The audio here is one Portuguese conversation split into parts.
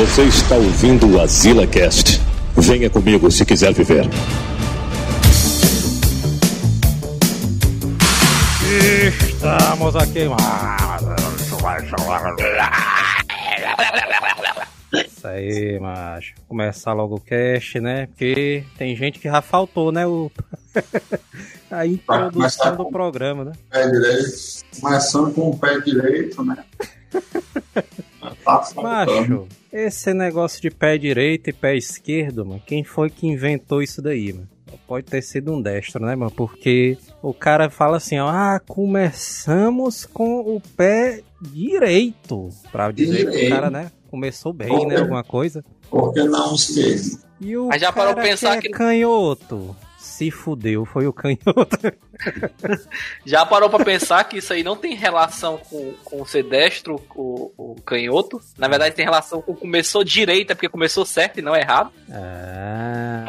Você está ouvindo o Azila Cast. Venha comigo se quiser viver. Estamos aqui. Isso aí, macho. Começar logo o cast, né? Porque tem gente que já faltou, né? O... A introdução do programa, né? Pé direito. Começando com o pé direito, né? Macho, esse negócio de pé direito e pé esquerdo, mano, quem foi que inventou isso daí, mano? Pode ter sido um destro, né, mano? Porque o cara fala assim, ó, ah, começamos com o pé direito. Pra dizer que o cara, né, começou bem, né, alguma coisa. Por que não esquerdo? E o Mas já parou cara pensar que é que- canhoto. Se fudeu, foi o canhoto. Já parou pra pensar que isso aí não tem relação com, com ser destro, o, o canhoto? Na verdade, tem relação com começou direita, porque começou certo e não errado. Ah.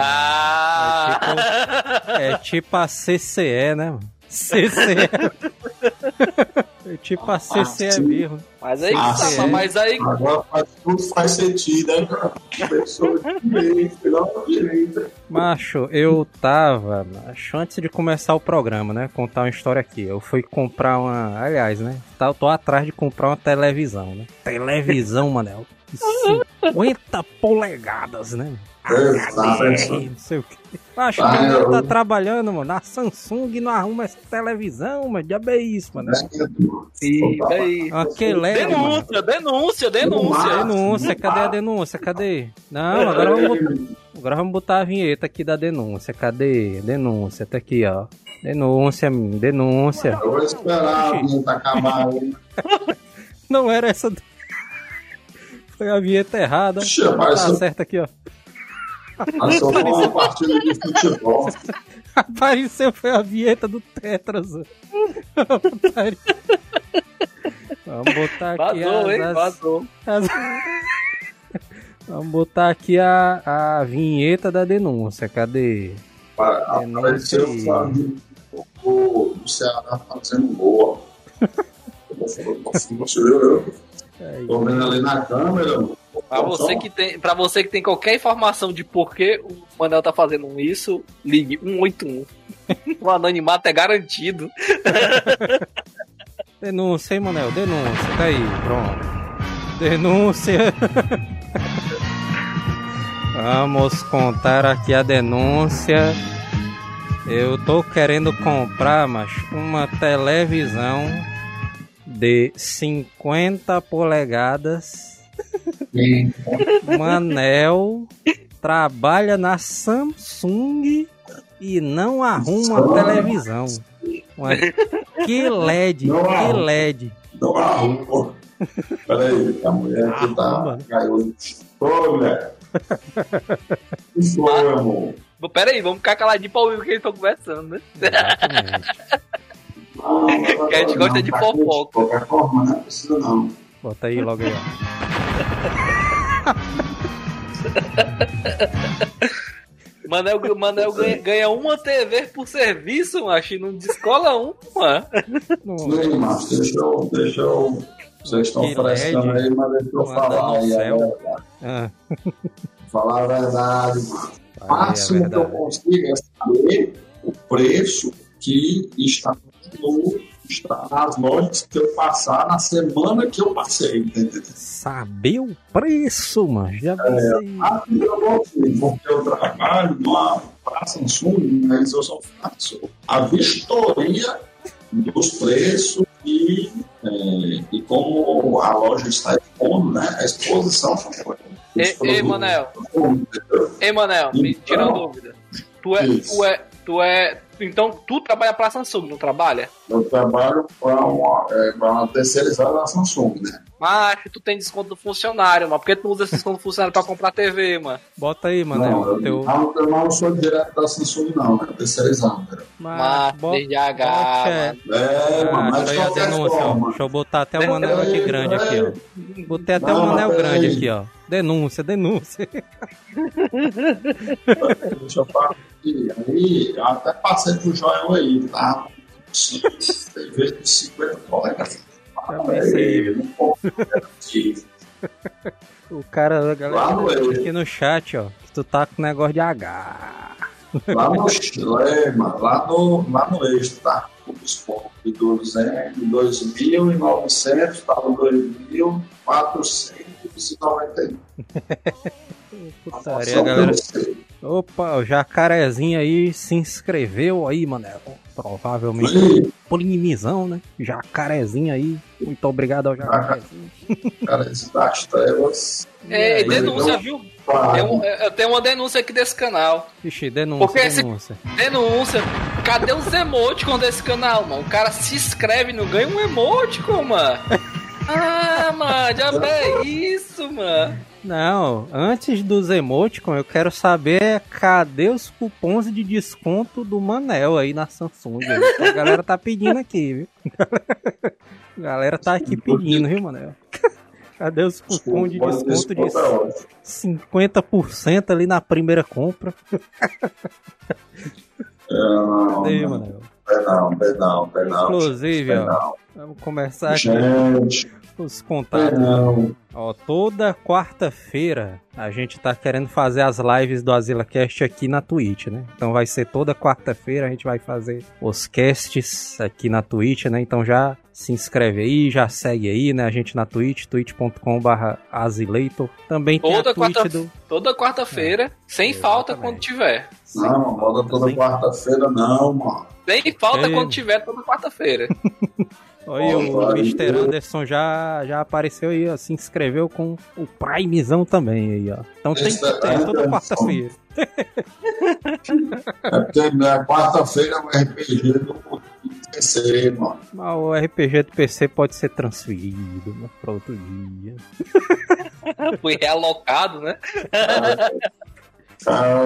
Ah! É tipo a CCE, né? CCE. É tipo a sim. mesmo. Mas aí, Ah, tá, mas aí Agora faz, tudo faz sentido, né? Pessoa direita. Macho, eu tava, macho, antes de começar o programa, né? Contar uma história aqui. Eu fui comprar uma. Aliás, né? Tá, eu tô atrás de comprar uma televisão, né? Televisão, Manel. de 50 polegadas, né? Exato. Não sei o que. Macho, Ah, quem eu- tá trabalhando, mano? A Samsung não arruma essa televisão, mano. Já é isso, mano. Fica aí. Aquele LED, mano. Denúncia, denúncia, denúncia. Denúncia, cadê a denúncia? Cadê? Não, agora vamos, botar, agora vamos botar a vinheta aqui da denúncia. Cadê? Denúncia, tá aqui, ó. Denúncia, denúncia. Eu vou esperar a acabar. Não era essa. Foi a vinheta errada. Ixi, Tá certo aqui, ó. Apareceu uma partida de futebol. Apareceu, foi a vinheta do Tetras. Vamos botar aqui Vazou, as- hein? Vazou. as- Vamos botar aqui a, a vinheta da denúncia. Cadê? Apareceu o Flamengo o o Ceará fazendo gol. Tô vendo ali na câmera. mano. Pra você, que tem, pra você que tem qualquer informação de por que o Manel tá fazendo isso, ligue 181. O anonimato é garantido. Denúncia, hein, Manel? Denúncia. Tá aí, pronto. Denúncia. Vamos contar aqui a denúncia. Eu tô querendo comprar, mas uma televisão de 50 polegadas. Manel trabalha na Samsung e não arruma televisão. Uma- Que LED, Não que arruma. LED. Não arruma. Peraí, a mulher aqui tá. Caiu. Ô, mulher. Que foi, amor? Pera aí, vamos ficar caladinho pra ouvir o que eles estão conversando, né? Exatamente. Não, não, Que a gente gosta não, de tá fofoca. De qualquer forma, não precisa não. Bota aí logo aí, ó. Manel, Manel ganha, ganha uma TV por serviço, macho, e não descola uma. Não, mas deixa eu. Deixa eu vocês estão frescando aí, mas deixa eu falar aí. verdade. ah, Falar a verdade, mano. O é máximo que eu consigo é saber o preço que está no está nas lojas que eu passar na semana que eu passei, entendeu? Saber o preço, mano. Já pensei. Aqui eu vou aqui, porque eu trabalho numa pra Samsung, mas eu só faço a vistoria dos preços e, é, e como a loja está expondo, né? A exposição Ei, ei. Manel. Ei, Manel, me Então. tira uma dúvida. Tu é, Isso. tu é, tu é. Então tu trabalha pra Samsung, não trabalha? Eu trabalho para uma, é, uma terceirizada da Samsung, né? Macho, tu tem desconto do funcionário, mano. Por que tu não usa esse desconto do funcionário pra comprar TV, mano? Bota aí, não, Manel. eu, teu... não, eu não sou direto da Samsung, não, é terceirizado. Cara. Mas, H, bote, é. mano. É, Ah, mas de aí a denúncia, ó. forma. Deixa eu botar até o Manel aqui Peraí, grande aqui, ó. Botei até o Não, Manel peraí. grande aqui, ó. Denúncia, denúncia. Deixa eu falar aqui. Aí, eu até passei pro Joel aí, tá? Tem vezes de 50 polegadas. Não pode garantir. O cara, a galera Lá no tá aqui no chat, ó, que tu tá com negócio de H. Lá no Chile, mano, lá no, lá no eixo, tá? Os pontos de 200, de 2.900, estava 2.491. Putaria, a galera. Opa, o jacarezinho aí se inscreveu aí, mané. Provavelmente Ih, polinimizão, né? Jacarezinho aí. Muito obrigado ao jacarezinho. cara, esse das trevas. É, aí, denúncia, viu? Tem um- eu tenho uma denúncia aqui desse canal. Ixi, denúncia, Porque esse- denúncia. Denúncia. Cadê os emoticons desse canal, mano? O cara se inscreve e não ganha um emoticon, mano. Ah, mano, já é isso, mano. Não, antes dos emoticons, eu quero saber cadê os cupons de desconto do Manel aí na Samsung. A galera tá pedindo aqui, viu? A galera tá aqui pedindo, viu, Manel? Cadê os cupons de desconto de desconto é ótimo. 50% ali na primeira compra? Não, Cadê, Manel? perdão, perdão, perdão. Inclusive, ó, vamos começar aqui Gente, os contatos. perdão. Ó, toda quarta-feira a gente tá querendo fazer as lives do AsilaCast aqui na Twitch, né? Então vai ser toda quarta-feira a gente vai fazer os casts aqui na Twitch, né? Então já se inscreve aí, já segue aí, né? A gente na Twitch, twitch.com.br Asileitor. Também tem Toda a Twitch quarta- do... Toda quarta-feira, sem falta quando tiver. Não, bota toda quarta-feira, não, mano. Sem falta Ei. quando tiver toda quarta-feira. Olha, o. Mr. Anderson já, já apareceu aí, ó, se inscreveu com o Primezão também aí, ó. Então tem que ter toda Anderson. quarta-feira. É porque na quarta-feira é o RPG do PC, mano. Mas o RPG do PC pode ser transferido né, pra outro dia. Foi realocado, né? Cara,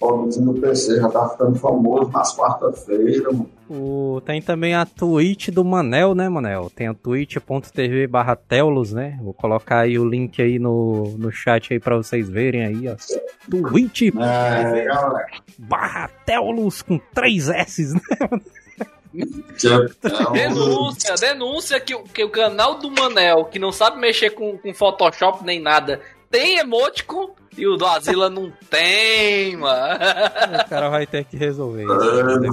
o do PC já tá ficando famoso nas quarta-feiras, mano. O, tem também a Twitch do Manel, né, Manel? Tem a twitch.tv barra Telos, né? Vou colocar aí o link aí no, no chat aí pra vocês verem aí, ó. Twitch É, barra Telos com três S, né? Denúncia, denúncia que, o- que o canal do Manel, que não sabe mexer com, com Photoshop nem nada, tem emoticon e o do Asila não tem, mano. O cara vai ter que resolver isso. né,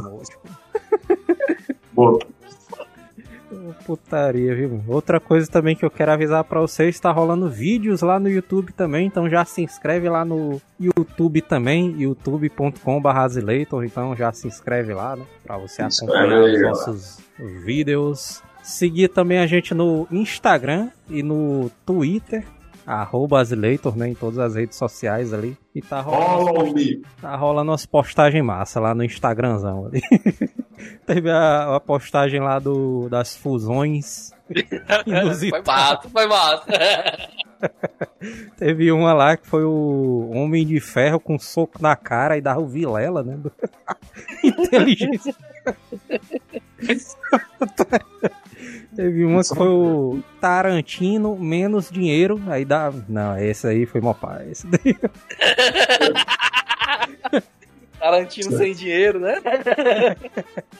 Putaria, viu? Outra coisa também que eu quero avisar pra vocês, tá rolando vídeos lá no YouTube também, então já se inscreve lá no YouTube também, youtube.com/azileitor, então já se inscreve lá, né, Pra você acompanhar os nossos vídeos. Seguir também a gente no Instagram e no Twitter, arroba Azileitor, né, em todas as redes sociais ali. E tá rolando follow me. Tá rolando umas postagens massa lá no Instagramzão ali. Teve a, a postagem lá do, das fusões Foi inusitadas. massa, foi massa. Teve uma lá que foi o Homem de Ferro com um soco na cara e dava o Vilela, né? Inteligência. Teve uma que foi o Tarantino menos dinheiro, aí dá. Não, esse aí foi mó pai. Esse daí. Tarantino sem dinheiro, né?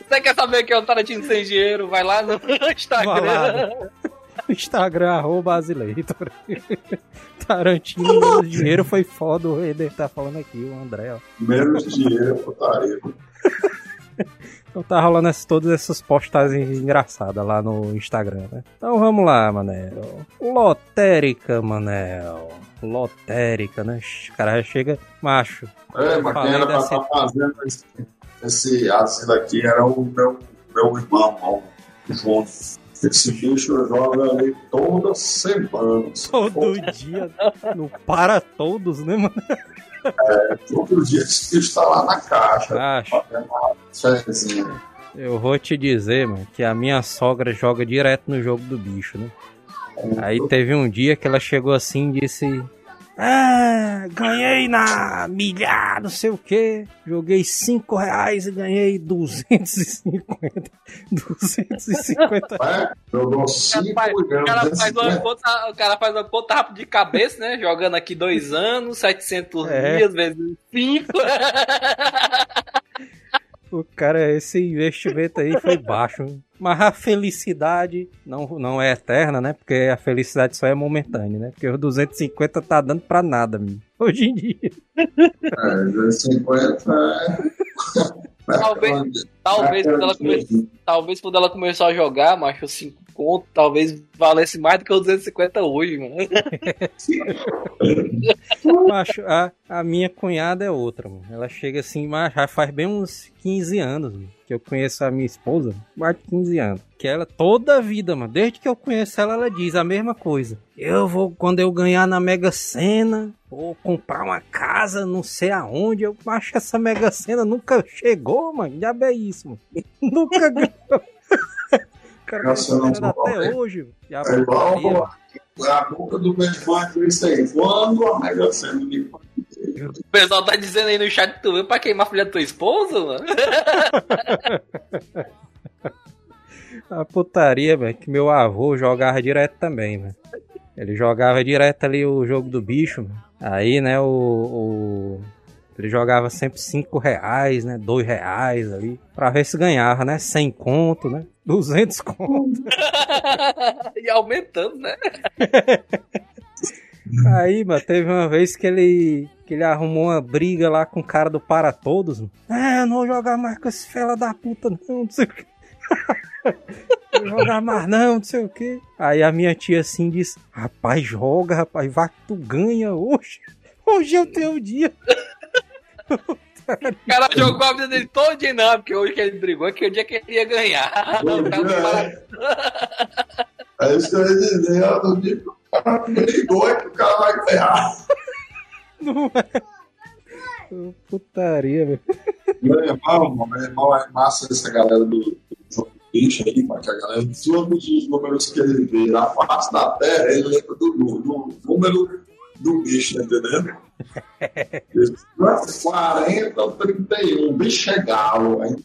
Você quer saber que é o Tarantino sem dinheiro? Vai lá no Instagram. Lá. Instagram, arroba Azileitor. Tarantino menos dinheiro foi foda, o Eder tá falando aqui, o André, ó. Menos dinheiro, putaria. Então tá rolando essas- todas essas postagens engraçadas lá no Instagram, né? Então vamos lá, Manel. Lotérica, Manel. Lotérica, né? O cara já chega macho. É, mas quem era pra estar fazendo esse, esse asilo aqui era o meu, meu irmão, o João. Esse bicho joga ali toda semana. Todo dia, no para todos, né, mano? Todo dia esse bicho tá lá na caixa, fazendo uma fezinha. Eu vou te dizer, mano, que a minha sogra joga direto no jogo do bicho, né? Aí teve um dia que ela chegou assim e disse: Ah, ganhei na milhar, não sei o que. Joguei 5 reais e ganhei 250. 250. É, jogou O 5 cara, faz, o cara milhões. faz uma conta, o cara faz uma conta rápida de cabeça, né? Jogando aqui dois anos, 700 É. dias vezes 5. O cara, esse investimento aí foi baixo. Mas a felicidade não, não é eterna, né? Porque a felicidade só é momentânea, né? Porque os 250 tá dando pra nada, meu. Hoje em dia. É, 250 é. Talvez, talvez, quando ela come... talvez quando ela começou a jogar, macho, 5 conto, talvez valesse mais do que os 250 hoje, mano. macho, a, a minha cunhada é outra, mano. Ela chega assim, mas já faz bem uns 15 anos, mano, que eu conheço a minha esposa, mais de 15 anos. Que ela, toda a vida, mano, desde que eu conheço ela, ela diz a mesma coisa. Eu vou, quando eu ganhar na Mega Sena, vou comprar uma casa, não sei aonde. Eu acho essa Mega Sena nunca chegou, mano. Já é isso, nunca ganhou. cara Nossa, não, até hoje. Já É igual a boca do meu irmão é isso aí. Quando a Mega Sena me O pessoal tá dizendo aí no chat tu pra queimar a filha da tua esposa, mano. A putaria, velho, que meu avô jogava direto também, velho. Ele jogava direto ali o jogo do bicho, mano. Aí, né, o, o- Ele jogava sempre 5 reais, né? 2 reais ali. Pra ver se ganhava, né? 100 conto, né? 200 conto. e aumentando, né? Aí, mano, teve uma vez que ele. Que ele arrumou uma briga lá com o cara do Para Todos. Mano. É, eu não vou jogar mais com esse fela da puta, não, não sei o que. Não vou jogar mais não, não sei o que. Aí a minha tia assim disse: Rapaz, joga, rapaz, vai que tu ganha hoje. Hoje eu tenho o dia. O cara jogou a vida dele todo dia, não, porque hoje que ele brigou, é que o dia que ele ia ganhar. Cara não É isso que eu ia dizer, eu não digo que o cara brigou é que o cara vai ganhar. Não é. Putaria, velho. Meu irmão, meu irmão é massa essa galera do, do jogo do bicho aí, mano, que a galera, todos os números que ele vê na face da terra, ele lembra do, nu- do número do bicho, tá entendendo? 40 ou 31, bicho é galo, hein?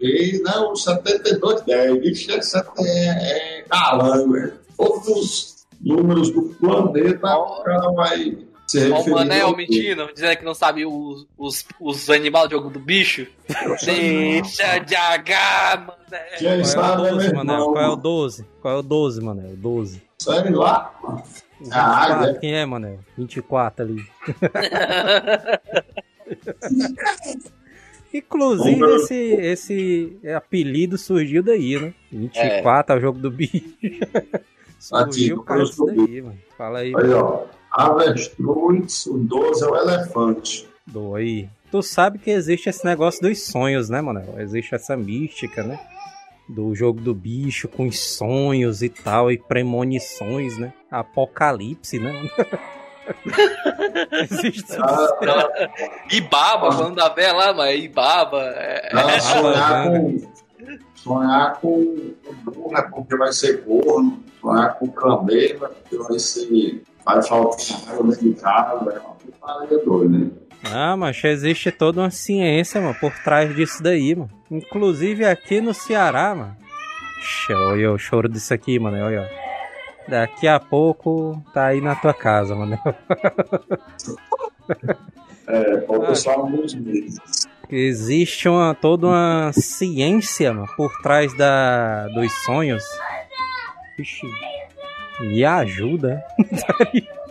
E não, 72, 10, bicho é, sete- é, é calango, é. Todos os números do planeta, o cara vai se Ó, o referir. Manel ao- mentindo, dizendo que não sabe os, os, os animais do jogo do bicho. Deixa de H, Manel. Quem Qual é o é meu 12, Manel? Qual é o 12? Qual é o 12, Manel? O 12. Sei lá, mano. O Ah, 24, é. Quem é, Manel? 24 ali. Inclusive, Número- esse, esse apelido surgiu daí, né? 24 é o jogo do bicho. surgiu por causa disso daí, mano. Fala aí, Aí, ó. Avestruz, o 12 é o elefante. do aí. Tu sabe que existe esse negócio dos sonhos, né, Manel? Existe essa mística, né? Do jogo do bicho com os sonhos e tal, e premonições, né? Apocalipse, né? existe Ah, Ibaba, falando da véia lá, mas Ibaba. É... ah, sonhar com. Sonhar com é porque vai ser corno. Sonhar com o camelo é porque vai ser. Vai faltar água dentro de casa. É uma putaria doida, né? Ah, mas existe toda uma ciência, mano, por trás disso daí, mano. Inclusive aqui no Ceará, mano. Olha o choro disso aqui, mano. Olha. Daqui a pouco tá aí na tua casa, mano. É, falta só alguns meses. Existe uma, toda uma ciência, mano, por trás da, dos sonhos. Ixi, me ajuda.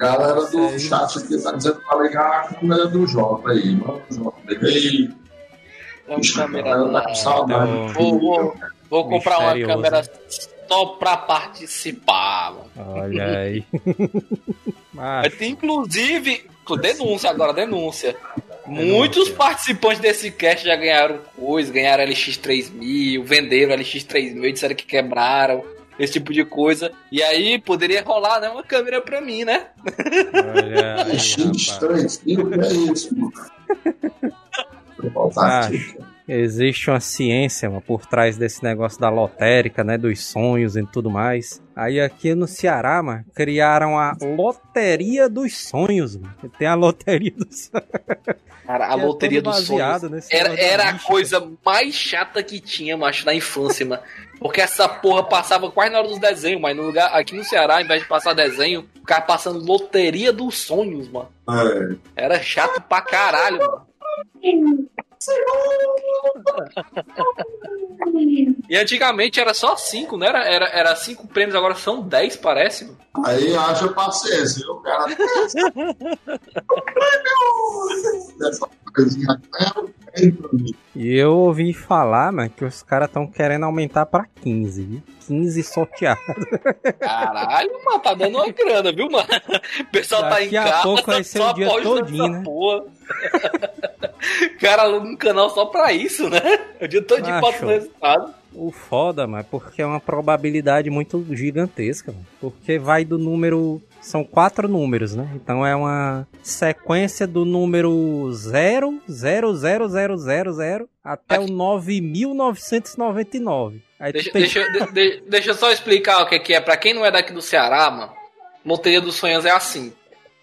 Galera do chat aqui tá dizendo pra ligar a câmera do Jota aí. Vamos, Jota. Liga aí. Vamos câmera tá saudade. Vou, vou, vou comprar uma câmera só pra participar, mano. Olha aí. Mas inclusive, denúncia agora, denúncia. Muitos participantes desse cast já ganharam coisa, ganharam LX3000, venderam LX3000, disseram que quebraram, esse tipo de coisa. E aí poderia rolar, né, uma câmera pra mim, né? olha aí, é isso, mano? Aqui. Existe uma ciência mano, por trás desse negócio da lotérica, né? Dos sonhos e tudo mais. Aí aqui no Ceará, mano, criaram a Loteria dos Sonhos, mano. Tem a Loteria dos Sonhos. Cara, a que é loteria baseado sonhos era, era a coisa mais chata que tinha, macho, na infância, mano. Porque essa porra passava quase na hora dos desenhos, mas no lugar, aqui no Ceará, ao invés de passar desenho, ficava passando loteria dos sonhos, mano. É, Era chato pra caralho, mano. E antigamente era só 5, não era? Era, era cinco prêmios, agora são 10, parece. mano. Aí haja paciência, viu? o cara. o prêmio! Dessa coisinha entra E eu ouvi falar, mano, que os caras estão querendo aumentar pra 15, viu? 15 sorteados. Caralho, mano, tá dando uma grana, viu, mano? O pessoal tá em Daqui a casa, pouco vai ser o dia todinho, né? porra. Cara, aluga um canal só pra isso, né? O dia todinho Ah, bota o resultado. O foda, mano, é porque é uma probabilidade muito gigantesca, mano. Porque vai do número. São quatro números, né? Então é uma sequência do número 0, 0, 0, 0, 0, 0 até o 9.999. Aí Deixa, tem deixa, de- de- deixa eu só explicar o que, que é. Pra quem não é daqui do Ceará, mano, Loteria dos Sonhos é assim.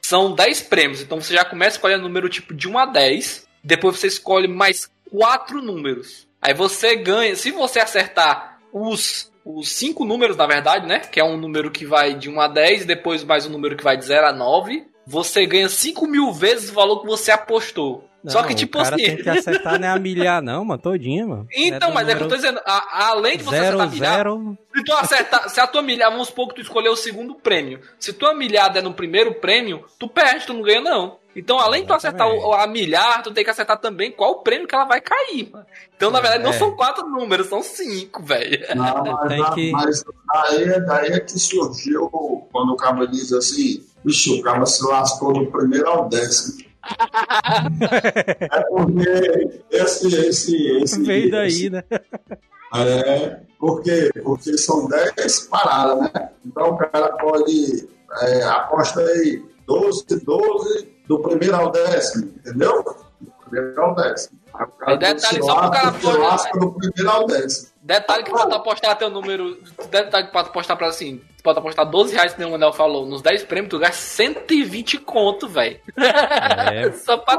São 10 prêmios, então você já começa escolhendo número tipo de 1 a 10. Depois você escolhe mais 4 números. Aí você ganha, se você acertar os, os 5 números, na verdade, né? Que é um número que vai de 1 a 10, depois mais um número que vai de 0 a 9. Você ganha 5 mil vezes o valor que você apostou. Não, Só que, tipo o cara assim. tem que acertar, né? A milhar, não, mano. Todinha, mano. Então, mas é que eu tô dizendo, a- além de você acertar 0, milhar, 0. se tu acertar, se a tua milhar, vamos supor que tu escolheu o segundo prêmio. Se tua milhada é no primeiro prêmio, tu perde, tu não ganha não. Então, além de tu acertar o- a milhar, tu tem que acertar também qual o prêmio que ela vai cair. mano. Então, na verdade, não É. são quatro números, são cinco, velho. Não, mas, que- mas daí, é- daí é que surgiu quando o cara diz assim, bicho, o cara se lascou do primeiro ao décimo. é porque esse, esse, esse. Veio daí, esse- né? É, porque, porque são 10 paradas, né? Então o cara pode é, aposta aí 12, 12 do primeiro ao décimo, entendeu? Do primeiro ao décimo. Aí o cara E detalhe, se só pro cara pode- lasca do primeiro ao décimo. Detalhe que pra tu apostar teu número. Detalhe que pra tu apostar pra assim. Tu pode apostar 12 reais, que nem o Manel falou. Nos 10 prêmios, tu gasta 120 conto, velho. É. só pra,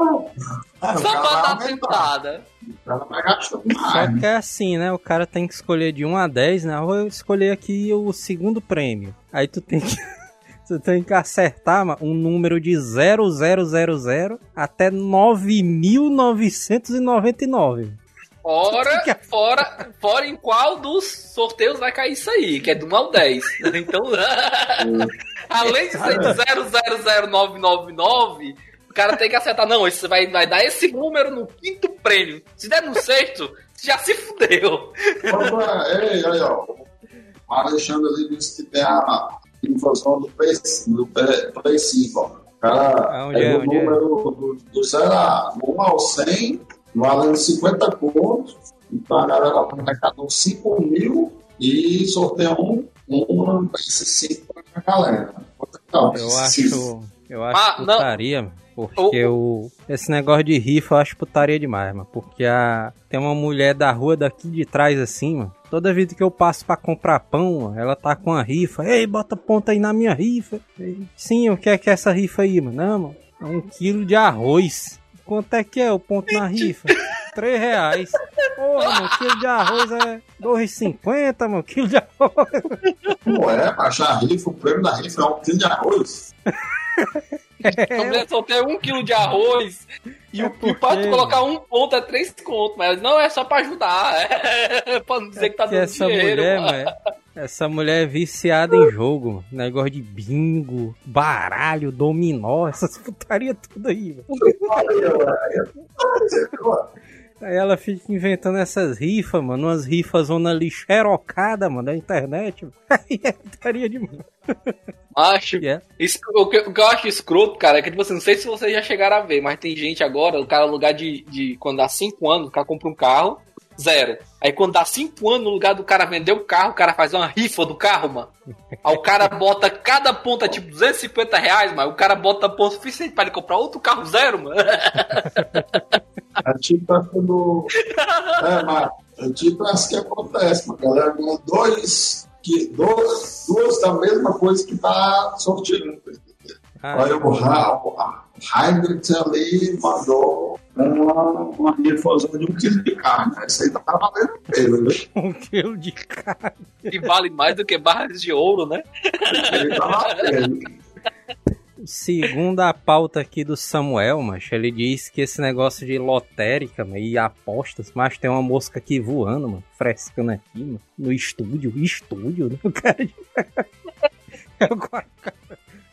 Ah, só pra dar tentada. Gastando Só que é assim, né? O cara tem que escolher de 1 a 10, né? Eu vou escolher aqui o segundo prêmio. Aí tu tem que. Tu tem que acertar mano, um número de 0000 até 9.999. Fora, fora, fora em qual dos sorteios vai cair isso aí, que é do 1 ao 10. Então, além de ser de 000999, o cara tem que acertar. Não, isso vai, vai dar esse número no quinto prêmio. Se der no sexto, já se fudeu. Opa, ei, aí, ó. O Alexandre ali disse que tem a do Play, do Play Play 5, ó. O cara Aonde é é? o Onde é? número do, do 0 a 1 ao 100, valendo 50 pontos. Então a galera vai arrecadar 5 mil e sorteia um, um desses 5 pra galera. Então, Eu acho. Eu acho Ah, não. putaria, mano. Porque o, esse negócio de rifa eu acho putaria demais, mano. Porque a, tem uma mulher da rua daqui de trás assim, mano. Toda vez que eu passo pra comprar pão, ela tá com a rifa. Ei, bota ponta aí na minha rifa. Ei, Sim, o que é que é essa rifa aí, mano? Não, mano. É um quilo de arroz. Quanto é que é o ponto na rifa? Três reais. Porra, mano, quilo de arroz é 2,50, mano. Quilo de arroz. Não é, baixar a rifa, o prêmio da rifa é um quilo de arroz. A mulher só tem um quilo de arroz e, É o, e porque, tu colocar um ponto é três contos, mas não é só pra ajudar, é pra não dizer que tá que dando essa dinheiro. mulher, mano. mano, essa mulher é viciada em jogo, negócio de bingo, baralho, dominó, essas putaria tudo aí, mano. Aí ela fica inventando essas rifas, mano, umas rifas zona lixerocada, mano, da internet. mano. Aí é putaria demais. Acho. E é. Isso- o, que, o que eu acho escroto, cara, é que, tipo assim, não sei se vocês já chegaram a ver, mas tem gente agora, o cara, no lugar de, de quando dá 5 anos, o cara compra um carro, zero. Aí quando dá 5 anos, no lugar do cara vender o carro, o cara faz uma rifa do carro, mano. Aí o cara bota cada ponta, tipo, 250 reais, mano. O cara bota ponto suficiente pra ele comprar outro carro zero, mano. É tipo essa do. É, mas é tipo que acontece, mano. A galera ganha dois, que, dois, duas da mesma coisa que tá sorteando. Ah, Olha o Ra- o Heinrich ali mandou uma, uma rifazão de um quilo de carne. Isso aí tá valendo a pena, né? um quilo de carne. E vale mais do que barras de ouro, né? Isso aí tá valendo. Segundo a pauta aqui do Samuel, mas ele diz que esse negócio de lotérica mano, e apostas, mas tem uma mosca aqui voando, mano, frescando aqui, mano, no estúdio, estúdio, né? O cara. Agora,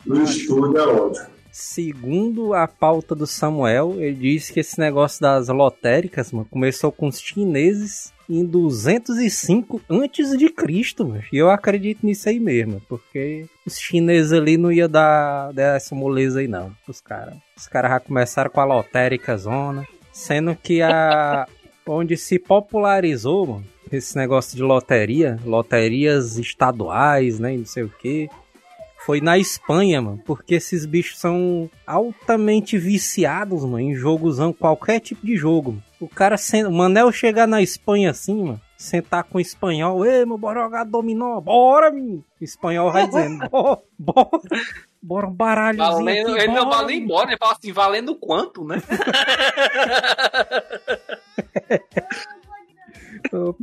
No estúdio é ótimo. Segundo a pauta do Samuel, ele diz que esse negócio das lotéricas, mano, começou com os chineses em 205 antes de Cristo. E eu acredito nisso aí mesmo, porque os chineses ali não ia dar, dar essa moleza aí não, os caras. Os caras já começaram com a lotérica zona, sendo que a onde se popularizou, mano, esse negócio de loteria, loterias estaduais, né, não sei o que, foi na Espanha, mano. Porque esses bichos são altamente viciados, mano, em jogosão, qualquer tipo de jogo. Mano. O cara, o Manel chegar na Espanha assim, mano, sentar com o espanhol, ei, meu, bora jogar dominó, bora, menino. O espanhol vai dizendo, bora, bora. Bora um baralhozinho valendo, aqui, Ele bora, não vale embora, ele fala assim, valendo quanto, né?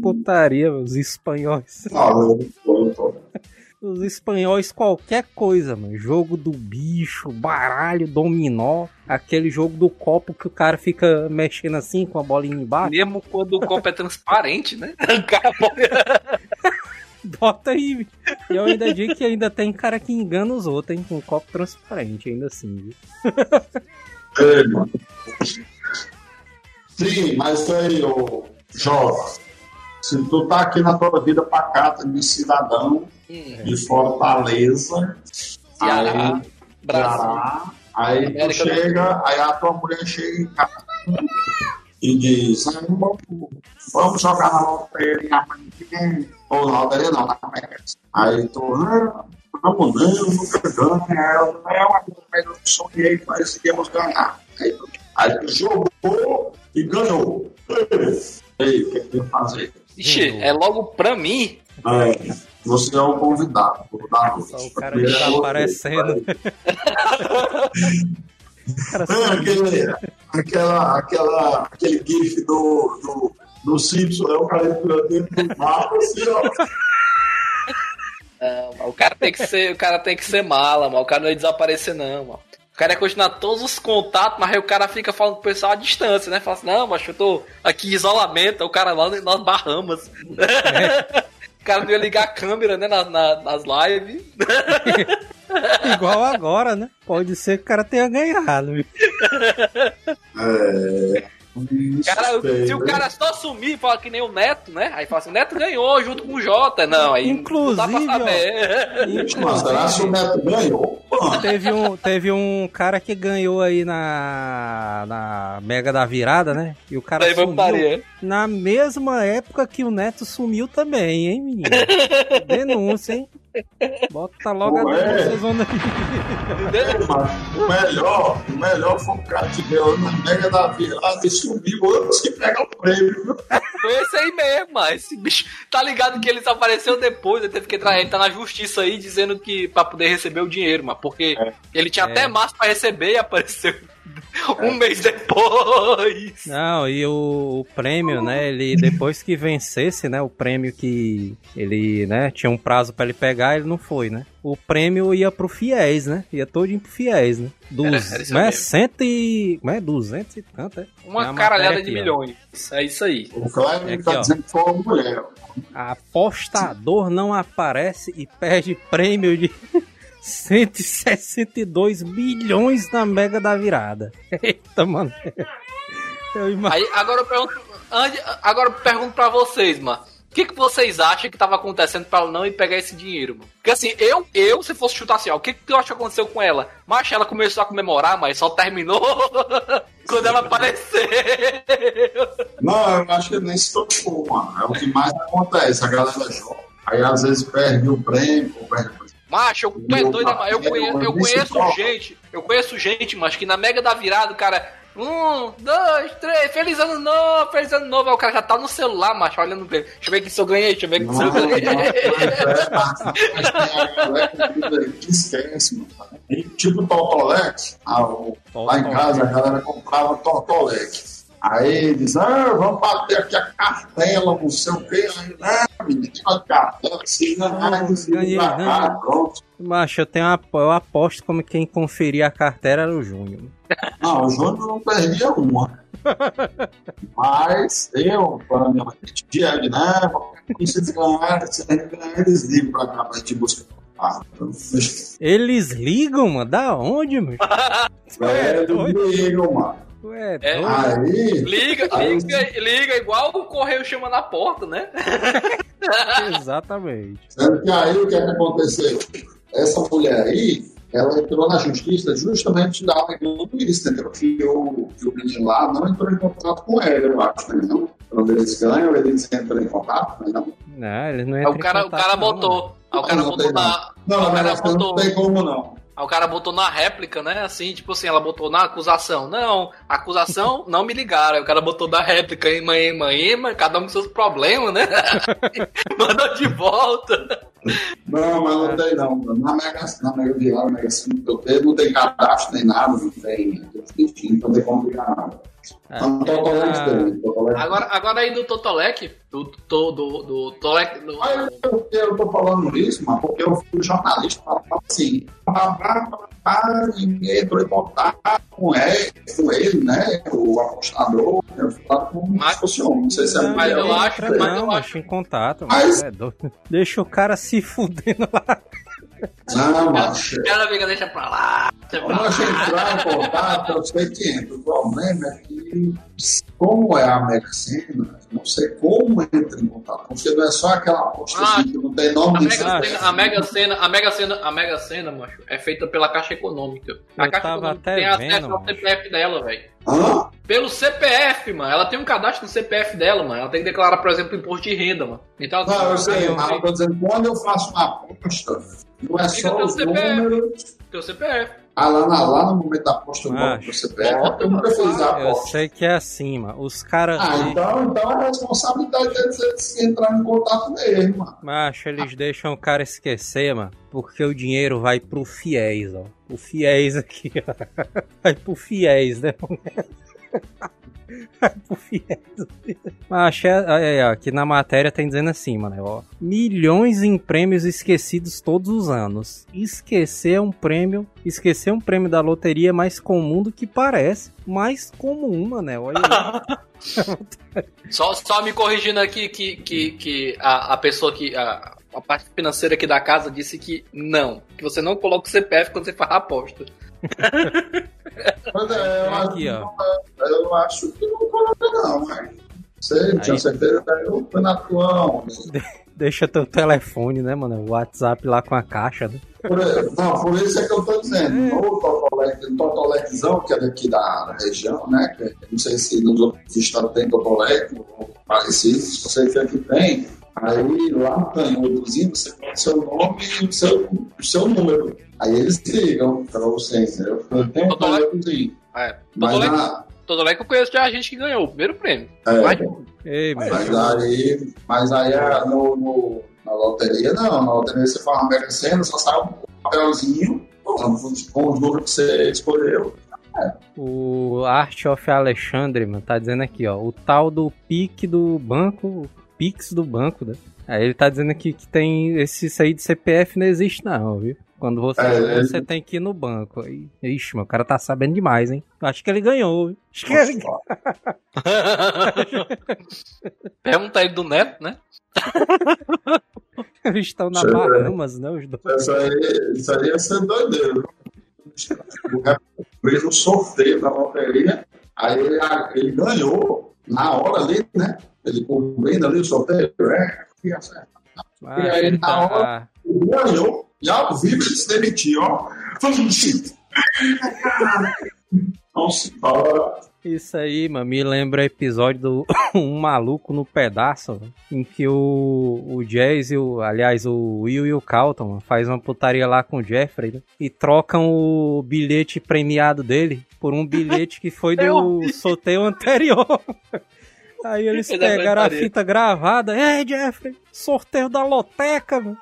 Putaria, os espanhóis. Ah, os espanhóis qualquer coisa, mano. Jogo do bicho, baralho, dominó, aquele jogo do copo que o cara fica mexendo assim com a bolinha embaixo. Mesmo quando o copo é transparente, né? Bota aí. E eu ainda digo que ainda tem cara que engana os outros, hein? Com um copo transparente, ainda assim, viu? É, mano. Sim, mas aí, ô jovem, se tu tá aqui na tua vida pacata de cidadão, de Fortaleza, Ceará, aí, Ceará, aí tu chega, aí a tua mulher chega em casa e diz, vamos jogar na loteria amanhã, ou na loteria não, na América. Aí tu, ah, vamos não, nunca ganha, é uma coisa, mas eu sonhei que nós íamos ganhar. Aí, aí tu jogou e ganhou. Ei, o que é que eu fazer? Ixi, é logo pra mim. É. Você é o convidado da noite. Só o cara que tá aparecendo. cara é, aquele, aquela, aquela, aquele gif do, do, do Simpson, é o cara entrando dentro do mapa, assim, ó. Não, o cara tem que ser, o cara tem que ser mala, mano. O cara não ia desaparecer, não, mano. O cara ia continuar todos os contatos, mas aí o cara fica falando com o pessoal à distância, né? Fala assim, não, mas eu tô aqui em isolamento, o cara lá nas Bahamas. É. O cara não ia ligar a câmera, né, nas, nas lives. Igual agora, né? Pode ser que o cara tenha ganhado. É. Cara, se o cara só sumir e falar que nem o Neto, né? Aí fala assim, o Neto ganhou junto com o Jota. Não, aí Inclusive, não dá pra saber. Será que o Neto ganhou? Teve um, teve um cara que ganhou aí na, na Mega da Virada, né? E o cara Daí sumiu na mesma época que o Neto sumiu também, hein, menino? Denúncia, hein? Bota logo Pô, a é. zona O melhor, o melhor foi o cara que deu na mega da virada e subiu antes que pegar o prêmio. Foi esse aí mesmo, mas esse bicho tá ligado que ele desapareceu depois, ele teve que entrar, ele tá na justiça aí dizendo que pra poder receber o dinheiro, mas porque é. ele tinha é. até março pra receber e apareceu um mês depois. Não, e o, o, prêmio, né? Ele depois que vencesse, né? O prêmio que ele, né? Tinha um prazo para ele pegar, ele não foi, né? O prêmio ia pro fiéis, né? Ia todo pro fiéis, né? Dos, era né? Cento e, é? Duzentos e tanto, é? Uma caralhada de milhões. É isso aí. O Cláudio é tá dizendo que foi uma mulher. Apostador não aparece e perde prêmio de 162 bilhões na Mega da Virada. Eita, mano. Eu Aí, agora eu pergunto, agora eu pergunto pra vocês, mano. O que, que vocês acham que tava acontecendo pra ela não ir pegar esse dinheiro, mano? Porque assim, eu, eu se fosse chutar assim, ó, o que, que eu acho que aconteceu com ela? Mas ela começou a comemorar, mas só terminou quando ela apareceu. Não, eu acho que nem se tocou, mano. É o que mais acontece, a galera joga. Aí às vezes perde o prêmio, perde o Macho, tu é doido, eu conheço, eu conheço gente, eu conheço gente, mas que na Mega da Virada, o cara. Um, dois, três, feliz ano novo, feliz ano novo. Aí o cara já tá no celular, macho, olhando pra ele. Deixa eu ver que se eu ganhei, deixa eu ver que se eu ganhei. Esquece, mano. Tipo Totolec, lá em casa a galera comprava Totolec. Aí diz, ah, vamos bater aqui a cartela, não sei o quê. Aí, ah, menino, a cartela, assim, né? Aí, desliga ganhei, ganhei. pronto. Macho, eu tenho uma, eu aposto como quem conferia a carteira era o Júnior. Não, o Júnior não perdia uma. Mas eu, para minha mãe, de né, ganharem, se eles ligam pra cá pra gente buscar. Ah, Eles ligam, mano? Da onde, mano? é, eles ligam, mano. Ué, É. doido. Aí, Liga, Aí- liga, liga igual o correio chama na porta, né? Exatamente. Sendo que aí o que, é que aconteceu? Essa mulher aí, ela entrou na justiça justamente da alegando isso, entendeu? Que o, que o menino lá não entrou em contato com ela, eu acho, né? Não? Quando eles ganham, eles entram em contato, né? Não, Não, eles não entram o em cara, o contato, cara não, mano. botou. Aí o cara Não, não botou na. não, o cara mas não botou. tem como não. Aí o cara botou na réplica, né? Assim, tipo assim, ela botou na acusação. Não, acusação não me ligaram. Aí o cara botou na réplica, mãe, mãe, mãe, cada um com seus problemas, né? Mandou de volta. Não, mas não tem não. Na Mega, na Mega Viária, Mega Sena, que eu tenho, não tem cadastro nem nada, não tem. Enfim, não tem como ligar nada. Ah, Então, Totolec ah. Totolec Agora, agora aí do Totolec, do, do, do, do Tolec. do- Aí eu, eu tô falando isso, mas porque eu fui jornalista falando assim, pá, pá, pá, pá, e entrou em contato com ele, com ele, né? O apostador, eu falo como Mas- se fosse homem, não sei se é Mas eu mulher, acho- mas eu macho, em contato. Mas- Mas... É doido. Deixa o cara se fudendo lá. Não, macho. Ela fica, deixa pra lá. Deixa pra lá. a gente entrar em contato, eu sei que entra. O problema é que, como é a Mega Sena, não sei como entra em contato. Porque não é só aquela aposta Ah, assim, que não tem nome A de Mega, Sena, a Mega Sena, a Mega Sena, a Mega Sena, macho, é feita pela Caixa Econômica. A Eu Caixa tava Econômica até tem acesso ao. CPF dela, velho. Hã? Pelo CPF, mano. Ela tem um cadastro no CPF dela, mano. Ela tem que declarar, por exemplo, imposto de renda, mano. Então, Não, eu sei, mas eu tô dizendo, quando eu faço uma aposta, não é Fica só os CPF. números. Teu CPF. Ah, lá, na- lá no momento da aposta eu Ah, boto pro CPF. Eu nunca fiz a Eu aposta. sei que é assim, mano. Os caras. Ah, então, então a responsabilidade deles é se entrar em contato mesmo, mano. Macho, eles deixam o cara esquecer, mano. Porque o dinheiro vai pro fiéis, ó. O fiéis aqui, ó. Vai pro fiéis, né? É, é, ó, aqui na matéria tem dizendo assim, mano, ó. Milhões em prêmios esquecidos todos os anos. Esquecer um prêmio. Esquecer um prêmio da loteria é mais comum do que parece. Mais comum, mano. né? Olha. Só, só me corrigindo aqui que, que, que a, a pessoa que. A, a parte financeira aqui da casa disse que não. Que você não coloca o CPF quando você faz aposta. Mas é, eu, Aqui, acho, ó. eu acho que não coloca, não, mas. Sei, tinha certeza que eu fui na atual. Deixa teu telefone, né, mano? O WhatsApp lá com a caixa, né? Por, não, por isso é que eu tô dizendo. No Totolec, no Totoleczão, que é daqui da, região, né? que não sei se nos outros estados tem Totolec ou parecido, se você que aqui tem. Aí lá no canhotozinho você põe seu nome e o seu, o seu número. Aí eles ligam pra você, entendeu? Eu tenho um Totolec? canhotozinho. É. Mas, Totolec, na, Totolec eu conheço já gente que ganhou o primeiro prêmio. é, Mas- Ei, mas aí, mas aí a- no, no- na loteria não, na loteria você fala uma mega cena, só sai um papelzinho com com os números que você escolheu. O Art of Alexandre, mano, tá dizendo aqui, ó. O tal do PIC do banco, Pix do banco, né? Aí ele tá dizendo aqui que tem esse isso aí de CPF não existe não, viu? Quando você, É, você tem que ir no banco. Aí, ixi, meu, o cara tá sabendo demais, hein? Acho que ele ganhou, viu? Acho que ele... Pergunta aí do Neto, né? eles estão na Sim. Bahamas, né? Os dois. Isso aí, isso aí ia ser doideiro. Fez um sorteio da loteria, aí ele, ele ganhou na hora ali, né? Ele cobrindo ali o sorteio, é, certo. Ah, E aí, ele na tá- hora- Ele ganhou, e ao vivo ele se demitiu, ó. Nossa, bora. Isso aí, mano, me lembra o episódio do Um Maluco no Pedaço, mano, em que o, o Jazz e o, aliás, o Will e o Calton mano, faz uma putaria lá com o Jeffrey né, e trocam o bilhete premiado dele por um bilhete que foi do sorteio anterior. Aí eles pegaram a fita gravada, ei Jeffrey, sorteio da loteca, mano.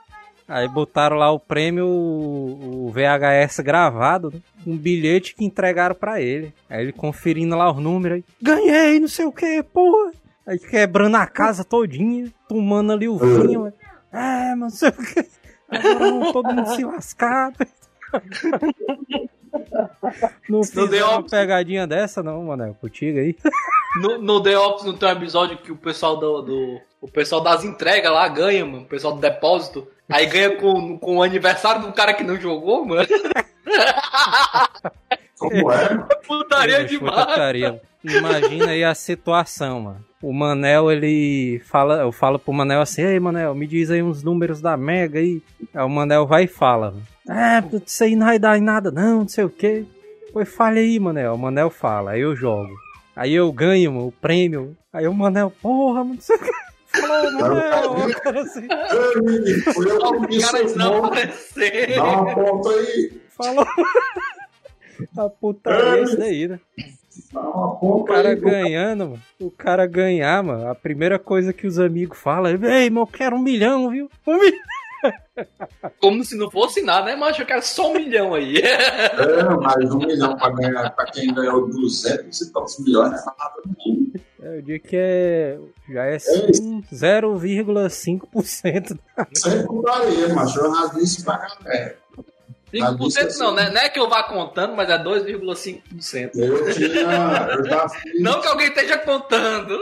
Aí botaram lá o prêmio, o, VHS gravado, né? um bilhete que entregaram pra ele. Aí ele conferindo lá os números aí. Ganhei, não sei o que, porra. Aí quebrando a casa todinha, tomando ali o vinho. ué. É, mas não sei o que. Agora todo mundo se lascar. Não fiz deu uma pegadinha dessa, não, mano. Contigo aí. No, no The Office não tem um episódio que o pessoal do, do- O pessoal das entregas lá ganha, mano. O pessoal do depósito. Aí ganha com, com o aniversário do cara que não jogou, mano. Como é? Putaria demais. putaria. Imagina aí a situação, mano. O Manel, ele fala, eu falo pro Manel assim, ei Manel, me diz aí uns números da Mega aí. Aí o Manel vai e fala, é, isso aí não vai dar em nada não, não sei o que. Pois fale aí, Manel. O Manel fala, aí eu jogo. Aí eu ganho mano, o prêmio. Aí o Manel, porra, mano, não sei o que. Falou, Manel, o cara assim, o cara não aparecer. Dá uma ponta aí. falou. A putaria é isso daí, né? Dá uma O cara aí. ganhando, mano. O cara ganhar, mano. A primeira coisa que os amigos falam é: Ei, mas eu quero um milhão, viu? Um milhão. Como se não fosse nada, né, macho? Eu quero só um milhão aí. É, mais um milhão pra ganhar. Pra quem ganhou 200 e tantos milhões, não é nada. não. É, eu digo que é. Já é sim, 0,5%. Sem putaria, mas eu já disse pra galera. 5% não, né? Não é que eu vá contando, mas é 2,5%. Eu tinha. Eu já fiz. Não que alguém esteja contando.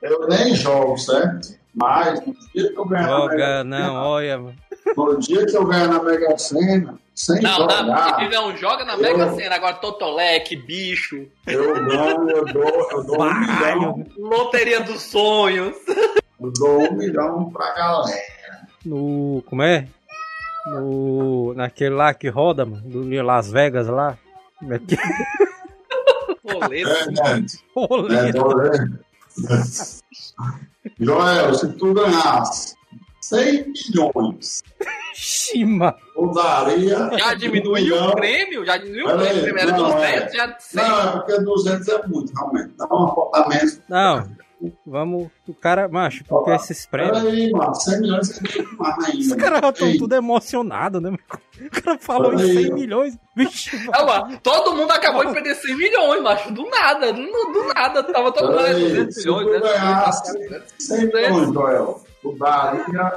Eu nem jogo, certo? Mas no dia que eu ganhar na Joga, Mega não, olha, mano. Sena, no dia que eu ganhar na Mega Sena, sem Não, jogar, não, um joga na Mega Sena, agora Totolec, bicho, eu ganho, eu dou, eu dou um milhão. Loteria dos Sonhos. Eu dou um milhão pra galera. No. Como é? No. Naquele lá que roda, mano. Do Las Vegas lá. Como é que Rolê. É? É, vendo. Joel, se tu ganhasse 100 milhões, Xima. eu daria. Já diminuiu o prêmio? Já diminuiu o prêmio? Era não, 200, é. já 100. Não, é porque 200 é muito, realmente. Dá um apontamento. Não. Vamos. O cara. Macho, porque Ó, esses prêmios. Peraí, mano, 100 milhões é ainda. Os caras estão tudo emocionados, né? O cara falou em Olha aí, 100 ó. milhões. Vixe, Ah, mano, todo mundo acabou de perder 100 milhões, macho. Do nada, do, do nada. Tava todo mundo Peraí, 200 se milhões, tu né? ganhasse 100 milhões, Joel, tu daria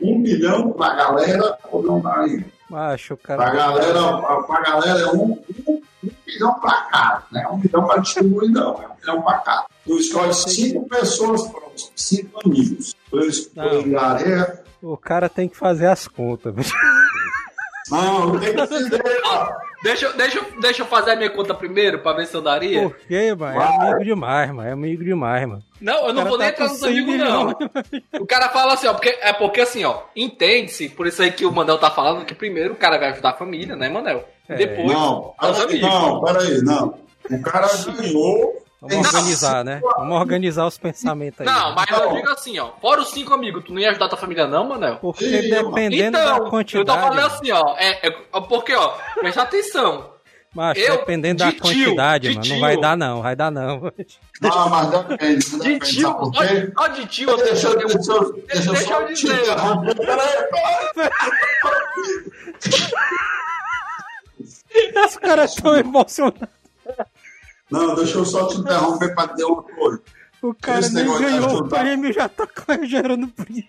um milhão pra galera ou não daria? macho, o Pra cara. galera, pra galera é um, um, um milhão pra cá, né? Um milhão pra distribuir, não. É um milhão pra cá. Tu escolhe cinco pessoas próximas, cinco amigos. Tu escolheria. O cara tem que fazer as contas. Não, tem que entender, ó. Deixa, eu- deixa, deixa eu fazer a minha conta primeiro pra ver se eu daria. Por quê, mano? É amigo demais, mano. É amigo demais, mano. Não, eu não vou nem tá entrar nos 100 amigos, não. O cara fala assim, ó, porque, é porque assim, ó, entende-se, por isso aí que o Manel tá falando, que primeiro o cara vai ajudar a família, né, Manel? É. Depois, Não, não, peraí, não. O cara ganhou. Vamos organizar, né? Vamos organizar os pensamentos aí. Não, né? mas eu digo assim, ó, fora os cinco amigos, tu não ia ajudar tua família não, Manel? Porque dependendo da Então, eu tô quantidade. falando assim, ó, é, é- porque, ó, presta atenção. Macho, eu, dependendo da de tio, quantidade, de mano, não tio. vai dar não, vai dar não. Não, mas depende. De tio, ó de tio, Deixa, eu deixa, eu- deixa deixa eu dizer. Os caras estão emocionados. Não, deixa eu só te interromper para dizer uma coisa. O cara Esse nem ganhou o prêmio já tá gerando prêmio.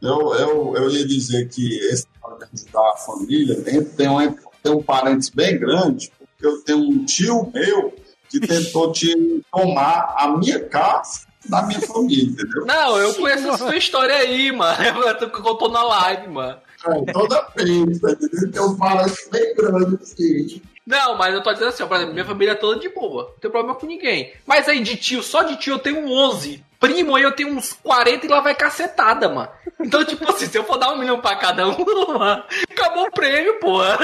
Eu, eu, eu ia dizer que esse negócio de ajudar a família tem, tem, um, tem um parente bem grande, porque eu tenho um tio meu que tentou te tomar a minha casa da minha família, entendeu? Não, eu conheço essa sua história aí, mano. Eu tô na live, mano. É, toda vez, tá entendendo? Tem um parente bem grande assim. Não, mas eu tô dizendo assim, ó, por exemplo, minha família é toda de boa. Não tem problema com ninguém. Mas aí de tio, só de tio eu tenho 11. Primo aí eu tenho uns 40 e lá vai cacetada, mano. Então, tipo assim, se eu for dar um milhão pra cada um, mano, acabou o prêmio, porra.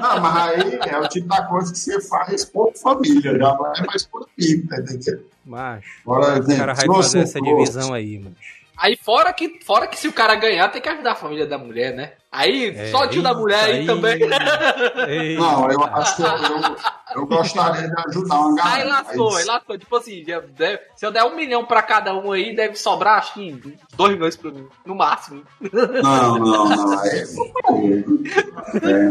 Não, mas aí é o tipo da coisa que você faz por família, já não é mais por amigo, tá entendendo? Macho, Por o cara vai fazer você essa divisão aí, macho. Aí fora que, fora que se o cara ganhar, tem que ajudar a família da mulher, né? Aí, É, só o tio da mulher aí, aí. também. Ei, Não, eu acho que eu, eu, eu gostaria de ajudar uma galera. Aí lascou, aí lascou. Tipo assim, deve- se eu der um milhão pra cada um aí, deve sobrar, acho que dois milhões pra mim, no máximo. Não, não, não. É, é,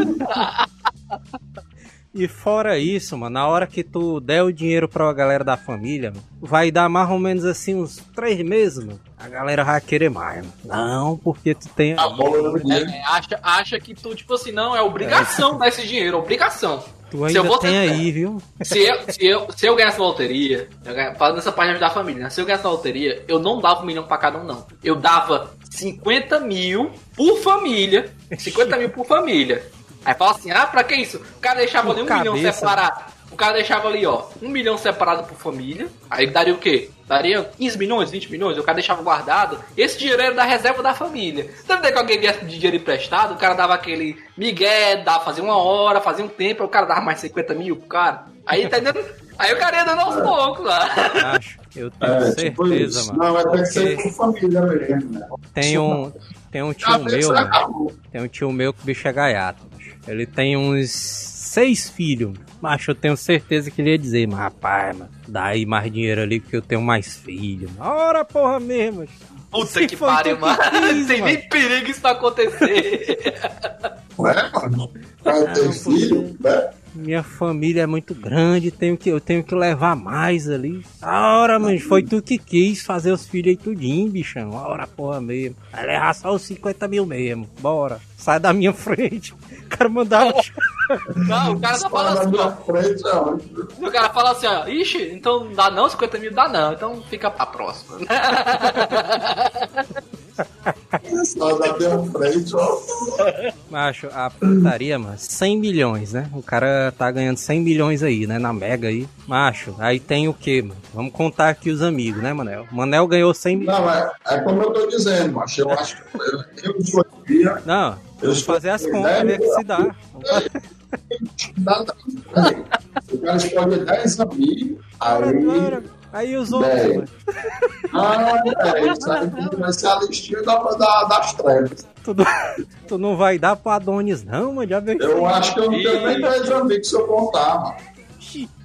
E fora isso, mano, na hora que tu der o dinheiro pra galera da família, mano, vai dar mais ou menos assim uns três meses, mano. A galera vai querer mais, mano. Não, porque tu tem. a bola do dinheiro. É, acha, acha que tu, tipo assim, não, é obrigação dar esse dinheiro, obrigação. Tu Se eu ainda vou tem ter- aí, viu? Se eu, se eu, se eu ganhasse na loteria, eu falando nessa página da família, né? Se eu ganhasse na loteria, eu não dava um milhão pra cada um, não. Eu dava 50 mil por família. 50 mil por família. Aí fala assim, ah, pra que isso? O cara deixava Por ali um milhão cabeça. separado. O cara deixava ali, ó, um milhão separado por família. Aí daria o quê? Daria 15 milhões, 20 milhões. O cara deixava guardado. Esse dinheiro era da reserva da família. Deve ter que alguém viesse de dinheiro emprestado. O cara dava aquele migué, dava, fazia uma hora, fazia um tempo. Aí o cara dava mais 50 mil pro cara. Aí tá entendendo? Aí o cara ia dando aos poucos lá. Acho. Eu tenho É, tipo certeza, isso. mano. Não, vai ter que ser por família mesmo, né? tem um, tem um tio meu, mano. Tem um tio meu que o bicho é gaiato. Ele tem uns seis filhos. Macho, eu tenho certeza que ele ia dizer, mas rapaz, mano, dá aí mais dinheiro ali que eu tenho mais filhos. Ora, porra mesmo. Puta Se que foi pariu, mano. quis, Não tem mano. nem perigo isso acontecer. Ué, mano. O cara tem Não, filho, né? Minha família é muito grande, tenho que, eu tenho que levar mais ali. Ora, mano, foi tu que quis fazer os filhos aí tudinho, bichão. Ora, porra mesmo. Vai levar só os 50 mil mesmo. Bora. Sai da minha frente. O cara mandava. Não, o cara tá Fala assim, ó. frente. O cara fala assim, ó, ixi, então não dá não, 50 mil dá não, então fica pra próxima. Só frente, ó. Macho, a putaria, mano, 100 milhões, né? O cara tá ganhando 100 milhões aí, né? Na Mega aí. Macho, aí tem o quê, mano? Vamos contar aqui os amigos, né, Manel? Manel ganhou 100 milhões. Não, é, é como eu tô dizendo, macho. Eu acho que eu, eu escolheria. Não, vamos fazer as contas, ver que se dá. O cara escolhe 10 amigos, aí. Aí os outros. Ah, é, isso aí ser a listinha da, da, das trevas. Tu não, tu não vai dar pro Adonis, não, mano. Já veio. Eu acho que eu não tenho nem 10 amigos se eu contar, mano.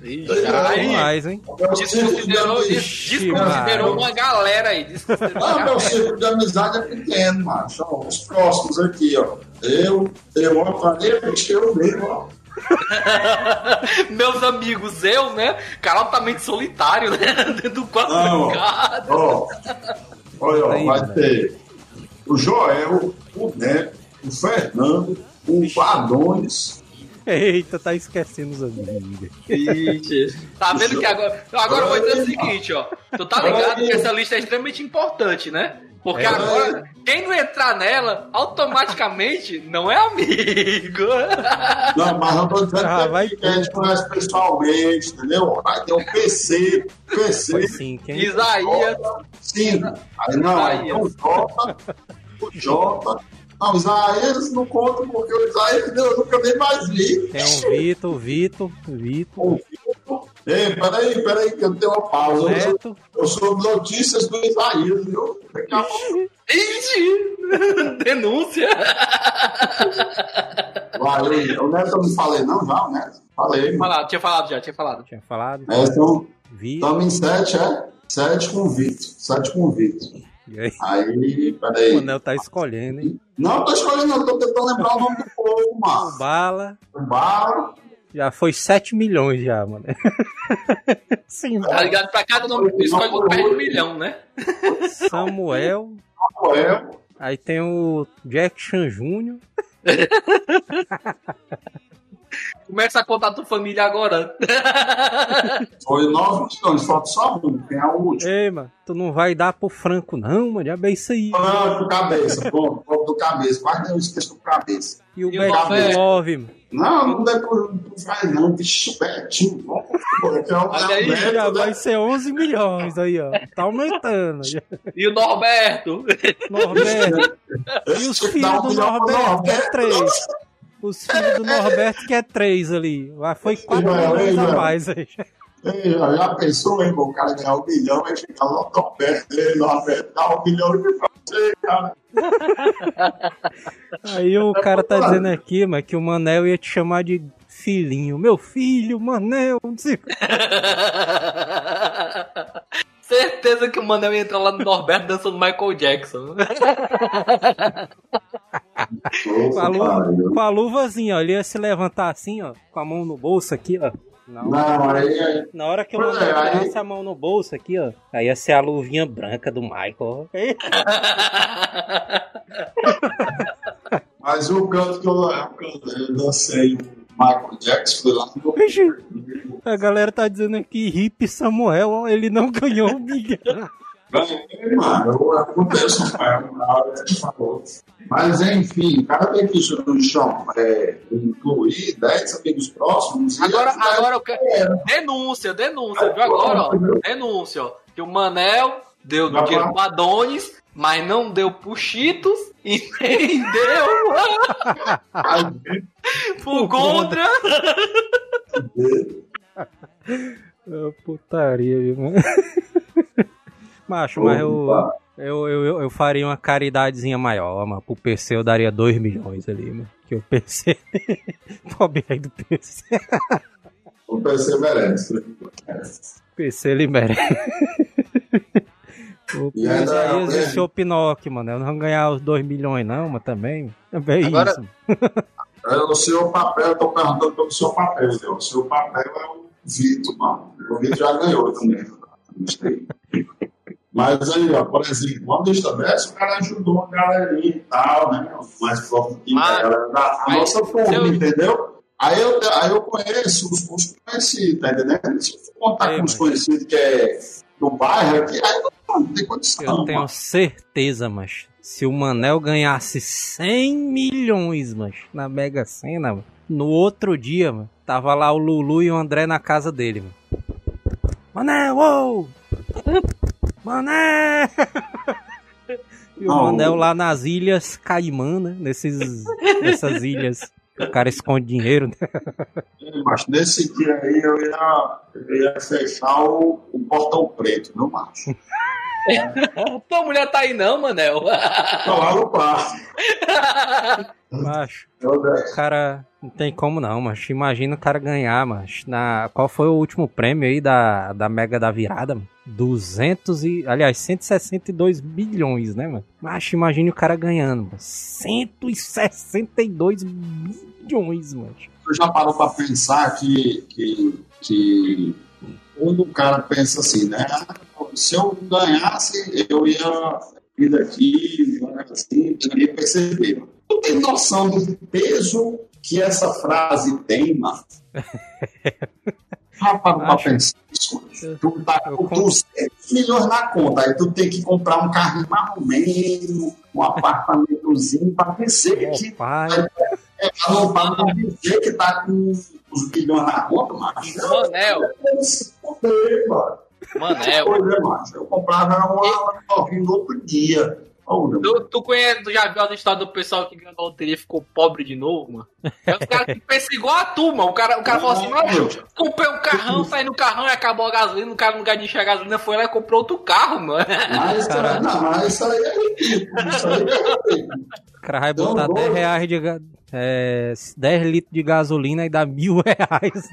Aí, mais, hein? Desconsiderou, desconsiderou uma galera aí. Ah, meu círculo de amizade é pequeno, mano. São os próximos aqui, ó. Eu, eu, ó, eu mesmo, ó. Meus amigos, eu, né? Cara altamente solitário, né? Dentro do quarto Não, trancado. Ó, olha, ó, Aí, vai velho. ter o Joel, o Neto, o Fernando, o Adonis. Eita, tá esquecendo os amigos. Ixi. Tá vendo que agora. Agora eu vou dizer o seguinte, ó. Tu tá ligado que essa lista é extremamente importante, né? Porque É. agora, quem não entrar nela, automaticamente não é amigo. Não, mas eu tô dizendo Ah, que vai que a gente conhece pessoalmente, entendeu? Vai ter o PC, PC, Foi sim, quem? Isaías. Sim. Aí não, aí tem o Jota, o Jota. Não, o Isaías não conta porque o Isaías eu nunca nem mais vi. Tem o Vitor, o Vitor, o Vitor, O Vitor. Ei, peraí, peraí, que eu tenho uma pausa. Eu sou, eu sou notícias do Isaías, viu? Daqui a pouco! Denúncia! vai. Eu, o Neto eu não falei, não, já, o Neto? Falei, mano. Falado, tinha falado já, tinha falado. Tinha falado. É, então, estamos em sete, é? Sete com o Vitor. Sete com o Vitor. E aí, Aí, o peraí. Manel tá escolhendo, hein? Não, eu tô escolhendo, não, tô tentando lembrar o nome do povo, O mano. Bala. O Bar, Já foi 7 milhões já, mano. Sim, Tá ligado? Pra cada nome que escolhe tu perde um milhão, né? Samuel. Rafael, Aí tem o Jack Chan Jr. Começa a contar tua família agora. foi nove milhões, falta só um, quem é o último? Ei, mano, tu não vai dar pro Franco, não, mano. Já bem isso aí. Do cabeça, pronto, do cabeça, quase eu esqueço do cabeça. E o E o Betinho Norberto? Love, mano. Não, não dá não faz não, bicho, Betinho, é o Olha aí, Beto, Já né? vai ser 11 milhões aí, ó. Tá aumentando. já. E o Norberto? Norberto. E os filhos do pro Norberto, que é Norberto. três. Os filhos do Norberto, que é três ali. Lá foi 4 Ei, milhões a mais aí. Ei, já, pensou, hein, o cara ganhar um milhão e ficar lá tão perto dele, lá perto, dá um milhão de você, cara. Aí o cara tá dizendo aqui, mas que o Manel ia te chamar de filhinho. Meu filho, Manel, não sei. Certeza que o Manel ia entrar lá no Norberto dançando Michael Jackson. Com a, luva, com a luvazinha, ó. Ele ia se levantar assim, ó, com a mão no bolso aqui, ó. Na hora, Não, aí, na hora que eu Pois é, aí- a mão no bolso aqui, ó. Aí ia ser a luvinha branca do Michael. mas o canto que eu, o eu dancei o Michael Jackson foi lá no Vixe. A galera tá dizendo aqui, Hip Samuel, ele não ganhou um milhão. Ganhei, mano. Rafael, na hora que ele falou. Mas, enfim, cada vez que isso no chão é, incluir 10 amigos próximos. Agora, agora eu quero. Denúncia, denúncia, viu? Agora, ó. Denúncia, ó. Que o Manel deu Vai dinheiro lá. pro Adonis, mas não deu pro Cheetos e nem deu a pro Gondra. É putaria, viu, mano? Macho, mas eu, eu, eu, eu, faria uma caridadezinha maior, mano. Pro PC eu daria 2 milhões ali, mano. Que o PC. Pobre aí do PC. O PC merece. PC ele merece. O E ainda- aí existe o Pinóquio, mano. Eu não ganhar os 2 milhões, não, mas também. É Agora- isso. É, o seu papel, eu tô perguntando pelo seu papel, entendeu? O seu papel é o Vitor, mano. O Vitor já ganhou também. Mas aí, ó, por exemplo, lista dessa, o cara ajudou uma galerinha e tal, né? Mais próximo que a galera da a nossa turma, eu- entendeu? Aí eu, aí eu conheço os, os conhecidos, tá entendendo? Se eu for contar É, com os conhecidos que é do bairro aqui, aí não, tem condição. Eu tenho mano. certeza, mas se o Manel ganhasse 100 milhões, mas na Mega Sena, mano, no outro dia, mano, tava lá o Lulu e o André na casa dele, mano. Manel, uou! Manel! E o. Manel lá nas ilhas Caimã, né? Nesses, nessas ilhas. O cara esconde dinheiro, né? Mas nesse dia aí eu ia, eu ia fechar o, o portão preto, meu macho. Tua mulher tá aí não, Manel. Tô lá no quarto. Macho. Desço. O cara não tem como não, mas imagina o cara ganhar, mas na qual foi o último prêmio aí da, da Mega da Virada, mano? 200 e, aliás, 162 bilhões, né, mano? Mas imagine o cara ganhando, mano. 162 bilhões, mano. Tu já parou pra pensar que, que, que quando o cara pensa assim, né? Ah, Se eu ganhasse, eu ia vir daqui, assim, ninguém perceber. Tu tem noção do peso que essa frase tem, mano? Já parou pra pensar isso? Tu tá Eu com con- 200 milhões na conta, aí tu tem que comprar um carro mais ou menos, um apartamentozinho pra dizer que pai, é, pra não pra dizer que tá com os bilhões na conta, macho. Manel. Manel. Pois é, macho. Eu comprava uma novinha no outro dia. Oh, meu Tu, tu conhece, tu já viu a história do pessoal que ganhou a loteria e ficou pobre de novo, mano? É os caras que pensam igual a tu, mano. O cara, o cara falou assim, mano, comprei um carrão, saí no carrão e acabou a gasolina, o cara no lugar de encher a gasolina foi lá e comprou outro carro, mano. Mas, Caralho. não, mas isso aí é ridículo. Isso aí é o cara vai Então, botar vou- 10 reais de é, 10 litros de gasolina e dá mil reais.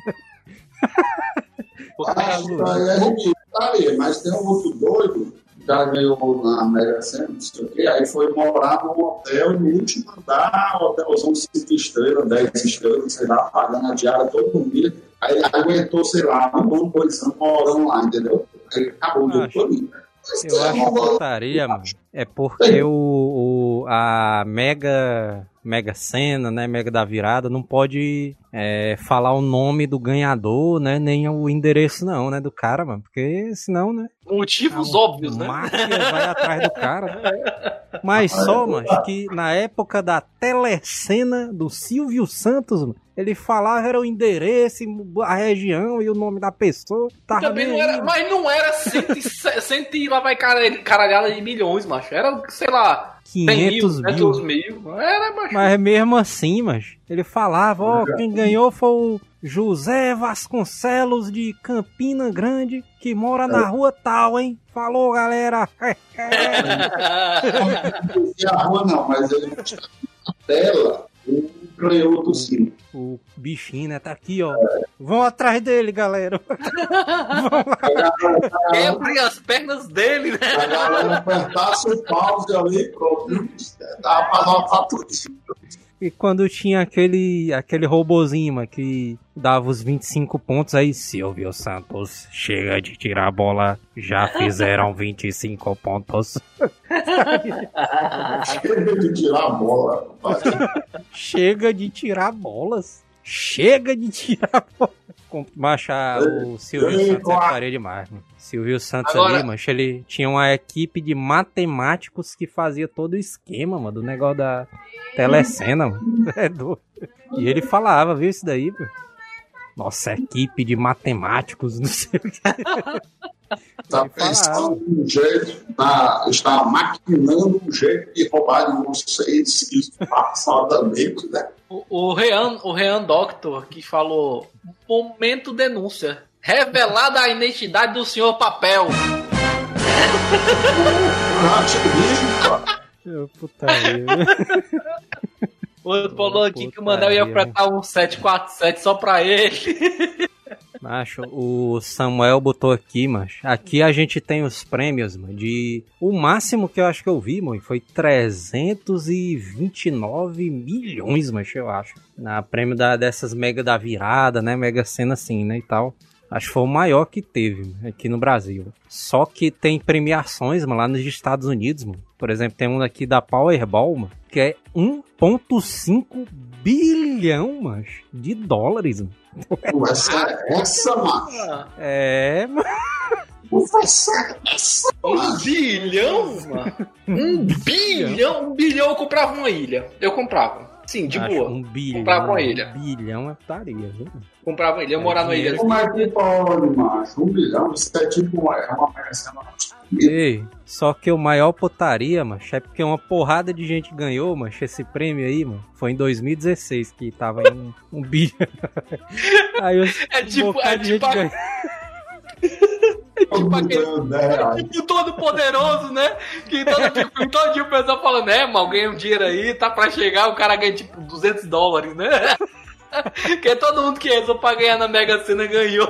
Ah, Isso aí é ridículo. Tá aí, mas tem um outro doido. Cara ganhou na Mega Sena, não sei o quê, aí foi morar num hotel no último andar, hotelzão de 5 estrelas, 10 estrelas, sei lá, pagando a diária todo dia. Aí aguentou, sei lá, um dois anos morando lá, entendeu? Aí acabou o jogo todo. Mas Eu acho putaria, mano. É porque o, o- a Mega Mega Sena, né, Mega da Virada, não pode é, falar o nome do ganhador, né, nem o endereço não, né, do cara, mano, porque senão, né, Motivos a óbvios, né? máfia vai atrás do cara. né? Mas só, mano, que na época da telecena do Silvio Santos, mano, ele falava era o endereço, a região e o nome da pessoa. Tava Também não era, mas não era cento, e cento e lá vai cara- caralhada de milhões, macho. Era, sei lá, 500 mil, mil. 500 mil. Era, macho. Mas mesmo assim, mas ele falava, ó, quem ganhou foi o José Vasconcelos de Campina Grande, que mora na rua tal, hein? Falou, galera. Rua não, mas ele mostrava na tela o canhoto sim. o bichinho, né? Tá aqui, ó. Vão atrás dele, galera. Quebre as pernas dele, né? A galera apertasse o pause ali, pronto. Dava pra notar tudo. E quando tinha aquele aquele robozinho, mano, que dava os 25 pontos, aí Silvio Santos chega de tirar a bola, já fizeram 25 pontos. Chega de tirar a bola. rapaz. Chega de tirar bolas. Chega de tirar bolas. Com- Macho, ah, o Silvio Santos é parede demais. Silvio Santos Agora- ali, macho, ele tinha uma equipe de matemáticos que fazia todo o esquema, mano, do negócio da telecena, mano. É. E ele falava, viu isso daí, pô? Nossa, equipe de matemáticos, não sei o que. Está pensando um jeito, tá, está maquinando um jeito de roubar de vocês disfarçadamente, né? O, o Rean, o Rean Doctor, que falou: Momento denúncia. Revelada a identidade do senhor Papel. Putaria. O outro falou aqui que o Manel ia fretar um 747 só pra ele. Macho, o Samuel botou aqui, mas aqui a gente tem os prêmios, mano, de... O máximo que eu acho que eu vi, mano, foi 329 milhões, mas eu acho. Na prêmio da, dessas mega da virada, né, mega cena assim, né, e tal. Acho que foi o maior que teve aqui no Brasil. Só que tem premiações, mano, lá nos Estados Unidos, mano. Por exemplo, tem um aqui da Powerball, mano, que é 1.5 bilhão, mano, de dólares, mano. Essa, essa, mano. É, mano. Essa, essa, Um bilhão, mano? Um bilhão? Um bilhão eu comprava uma ilha. Eu comprava. Sim, de Acho boa. Um bilhão. Comprava uma ilha. Um bilhão é putaria, viu? Comprava uma ilha. Eu morar numa ilha. Como é que pode, macho? Um bilhão, isso é tipo uma, é uma mercena. Ei, só que o maior putaria, macho, é porque uma porrada de gente ganhou, macho, esse prêmio aí, mano. Foi em 2016 que tava em um, um bilhão. Aí os, É tipo, um é de gente tipo, a- ganhou. Todo mundo aquele- ganhando 10 reais. o todo poderoso, né? Que todo, tipo, todo dia o pessoal falando, é, mal, ganha um dinheiro aí, tá pra chegar, o cara ganha tipo 200 dólares, né? Que todo mundo que rezou pra ganhar na Mega Sena ganhou.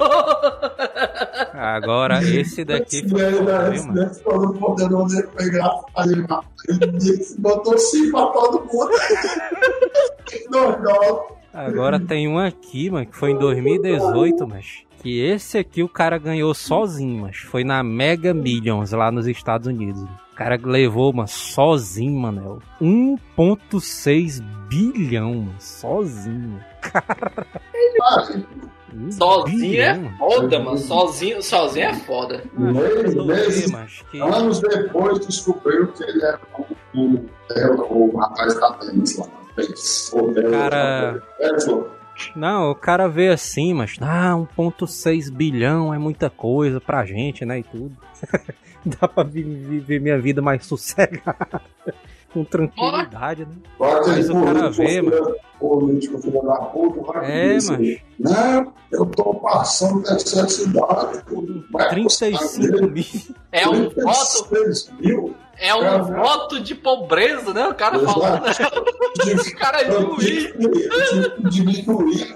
Agora, esse daqui Esse foi todo ele foi engraçado demais. Ele disse, botou sim pra todo mundo. Dólares. Agora tem um aqui, mano, que foi em 2018, mas que esse aqui o cara ganhou sozinho, mas foi na Mega Millions lá nos Estados Unidos. O cara levou, mano, sozinho, mano. 1.6 bilhão, sozinho. Um Sozinho é bilhão, foda, mano. Sozinho, sozinho é foda. meses, meses, mas que anos depois, descobriu que ele era o, o, o, o rapaz da tênis lá. Fez o dela, Cara- falou, Não, o cara vê assim, mas ah, 1.6 bilhão é muita coisa pra gente, né, e tudo. Dá pra vi- viver minha vida mais sossegada, com tranquilidade, né? Agora Mas o cara vê, filho- Político, filho da puta, vai É, dizer, mas Não, eu tô passando necessidade. vai 35 custar mil. É um voto, 36 mil. é um Cara, voto de pobreza, né? O cara falando. O cara é juiz. diminuir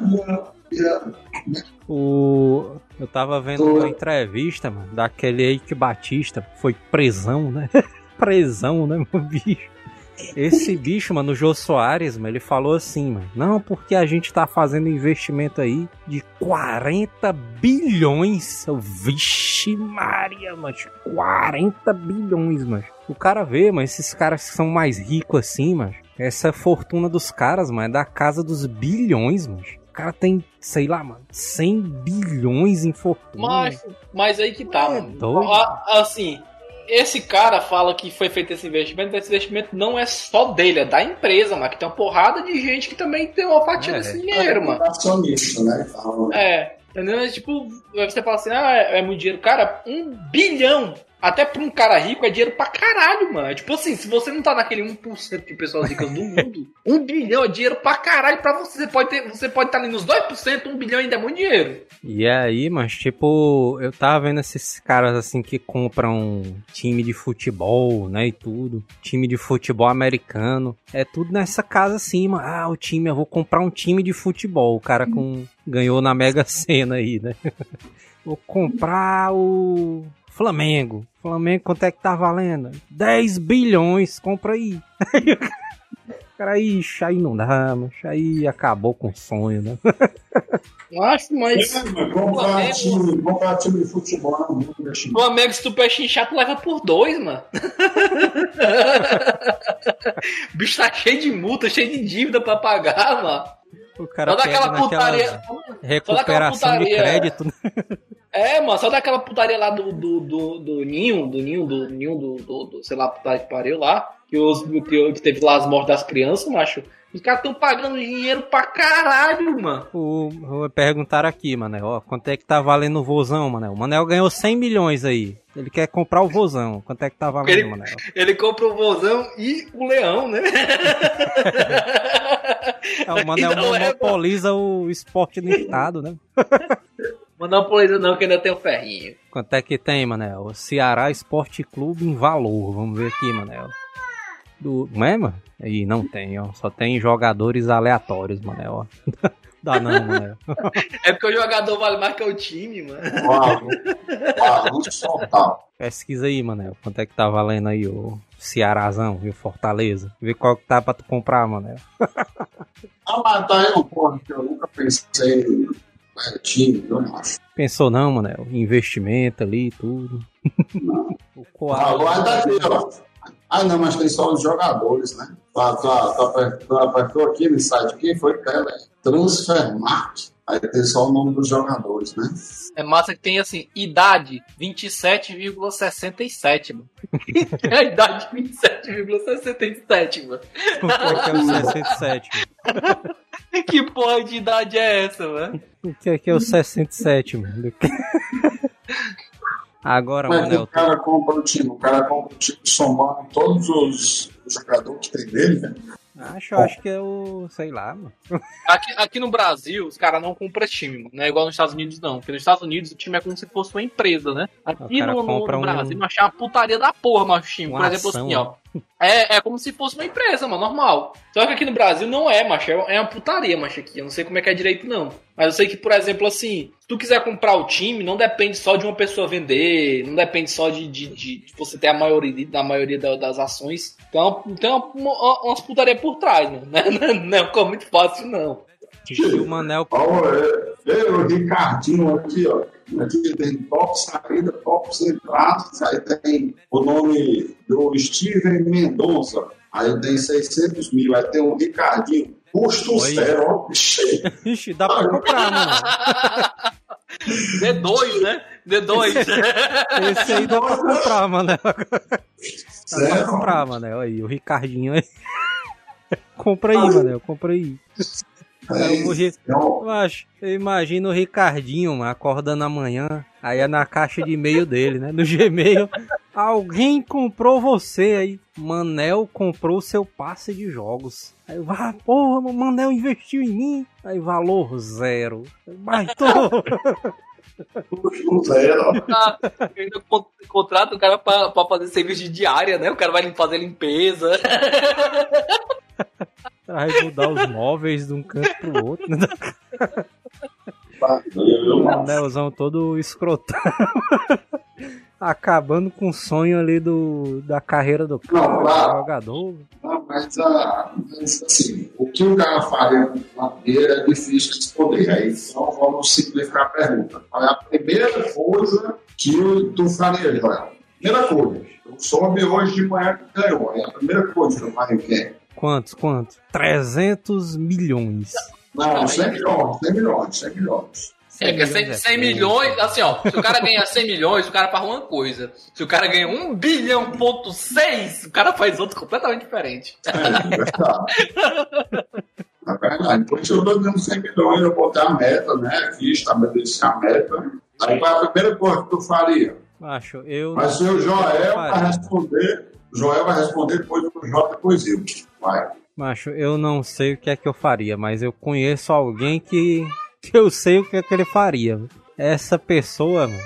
O... Eu tava vendo uma entrevista, mano, daquele Eike Batista, foi presão, né? presão, né, meu bicho? Esse bicho, mano, o Jô Soares, mano, ele falou assim, mano, não, porque a gente tá fazendo investimento aí de 40 bilhões. Vixe Maria, mano, 40 bilhões, mano. O cara vê, mano, esses caras que são mais ricos assim, mano, essa fortuna dos caras, mano, é da casa dos bilhões, mano. O cara tem, sei lá, mano, 100 bilhões em fortuna. Mas, mas aí que tá, É mano. doido. Assim, esse cara fala que foi feito esse investimento, mas esse investimento não é só dele, é da empresa, mano. Que tem uma porrada de gente que também tem uma fatia É. desse dinheiro, mano. acionista, né? É, entendeu? É Tipo, você fala assim, ah, é, é muito dinheiro. Cara, um bilhão. Até pra um cara rico, é dinheiro pra caralho, mano. Tipo assim, se você não tá naquele 1% de pessoas ricas do mundo, um bilhão é dinheiro pra caralho pra você. Você pode ter, você pode estar tá ali nos 2%, um bilhão ainda é muito dinheiro. E aí, mas tipo, eu tava vendo esses caras assim que compram time de futebol, né, e tudo. Time de futebol americano. É tudo nessa casa assim, mano. Ah, o time, eu vou comprar um time de futebol. O cara com ganhou na Mega Sena aí, né? vou comprar o Flamengo. Flamengo, quanto é que tá valendo? 10 bilhões, compra aí. Cara, ixi, aí não dá, mas aí acabou com o sonho, né? Eu acho, mas. É, mas comprar, time, comprar time de futebol não muda, Flamengo, se tu peixe chato, leva por dois, mano. o bicho tá cheio de multa, cheio de dívida pra pagar, mano. O cara só daquela putaria. Recuperação putaria, de crédito. Né? É, mano, só daquela putaria lá do, do, do, do Ninho, do Ninho, do Ninho, do, do, do sei lá, putaria que pariu lá, que, os, que teve lá as mortes das crianças, macho. Os caras estão pagando dinheiro pra caralho, mano. O, perguntaram aqui, Manel, ó, quanto é que tá valendo o vozão, Manel? O Manel ganhou 100 milhões aí. Ele quer comprar o vozão. Quanto é que tá valendo, ele, Manel? Ele compra o vozão e o leão, né? é, o Manel monopoliza é, o esporte no estado, né? Monopoliza não, que ainda tem o ferrinho. Quanto é que tem, Manel? Ceará Esporte Clube em valor. Vamos ver aqui, Manel. Do... Não é, mano? Aí não tem, ó. Só tem jogadores aleatórios, Manel. Dá não, Manel. é porque o jogador vale mais que o time, mano. Uau, Pesquisa aí, Manel. Quanto é que tá valendo aí o Cearazão e o Fortaleza? Vê qual que tá pra tu comprar, Manel. ah, mas tá aí um porra que eu nunca pensei time, eu acho. Pensou não, Manel? Investimento ali e tudo. Não. o Coal... Daqui, ó. Ah, não, mas tem só os jogadores, né? Tá, tá, tá, tá, apertou aqui no site, quem foi que é, Transfermarkt. Aí tem só o nome dos jogadores, né? É massa que tem assim, idade 27,67, mano. é a idade 27,67, mano. O que é o 67? que porra de idade é essa, mano? O que é que é o 67, mano? Agora, Mas Manel. O cara compra o time, o cara compra o time somando todos os jogadores que tem dele, velho. Acho, acho que é o. sei lá, mano. Aqui, aqui no Brasil, os caras não compram time, mano. Não é igual nos Estados Unidos, não. Porque nos Estados Unidos o time é como se fosse uma empresa, né? Aqui no, no, no, Brasil, um... achar uma putaria da porra, mas o time. Por exemplo, ação, assim, ó. É, é como se fosse uma empresa, mano, normal. Só que aqui no Brasil não é, macho. É uma putaria, macho, aqui. Eu não sei como é que é direito, não. Mas eu sei que, por exemplo, assim, se tu quiser comprar o time, não depende só de uma pessoa vender, não depende só de, de, de você ter a maioria, da maioria das ações. Então, tem uma, uma, umas putaria por trás, mano. Não, não, não é muito fácil, não. E o Manel. Olha, é, o Ricardinho aqui, ó. Aqui tem top saída, top entradas, aí tem o nome do Steven Mendonça, aí tem 600 mil, aí tem o Ricardinho, custo Oi. zero, ó, Ixi, dá pra comprar, mano. D2, né? D2. Esse aí dá pra comprar, mano. Dá pra comprar, mano. Aí, o Ricardinho aí. compra aí, mano. Compra aí. É, eu, acho, eu imagino o Ricardinho mano, acordando amanhã, aí é na caixa de e-mail dele, né? No Gmail. Alguém comprou você aí. Manel comprou seu passe de jogos. Aí eu, ah, porra, Manel investiu em mim. Aí valor zero. Mas Zero. Ah, ainda contrata o cara pra, pra fazer serviço de diária, né? O cara vai fazer limpeza. Vai mudar os móveis de um canto pro outro. Né? o anelzão todo escrotão. Acabando com o sonho ali do, da carreira do cara, não, lá, jogador. Não, mas, ah, mas, assim, o que o cara faria na dele é difícil de responder. Aí, então vamos simplificar a pergunta. Qual é a primeira coisa que tu faria, Joel? Primeira coisa. Eu soube hoje de manhã que ganhou. É a primeira coisa que eu faria o quê? Quantos? Quantos? 300 milhões. Não, 100 milhões, 100 milhões, 100 milhões. É, que 100, 100 milhões, assim, ó, se o cara ganhar 100 milhões, o cara faz uma coisa. Se o cara ganha 1 bilhão ponto 6, o cara faz outro completamente diferente. É, verdade. Na verdade, por isso eu tô dando 100 milhões, eu botar a meta, né, aqui, estabelecer a meta. Aí qual é a primeira coisa que tu faria? Macho, eu. Mas não o Joel vai responder. O Joel vai responder depois do Jota, depois eu. Vai. Macho, eu não sei o que é que eu faria, mas eu conheço alguém que eu sei o que é que ele faria. Essa pessoa, mano,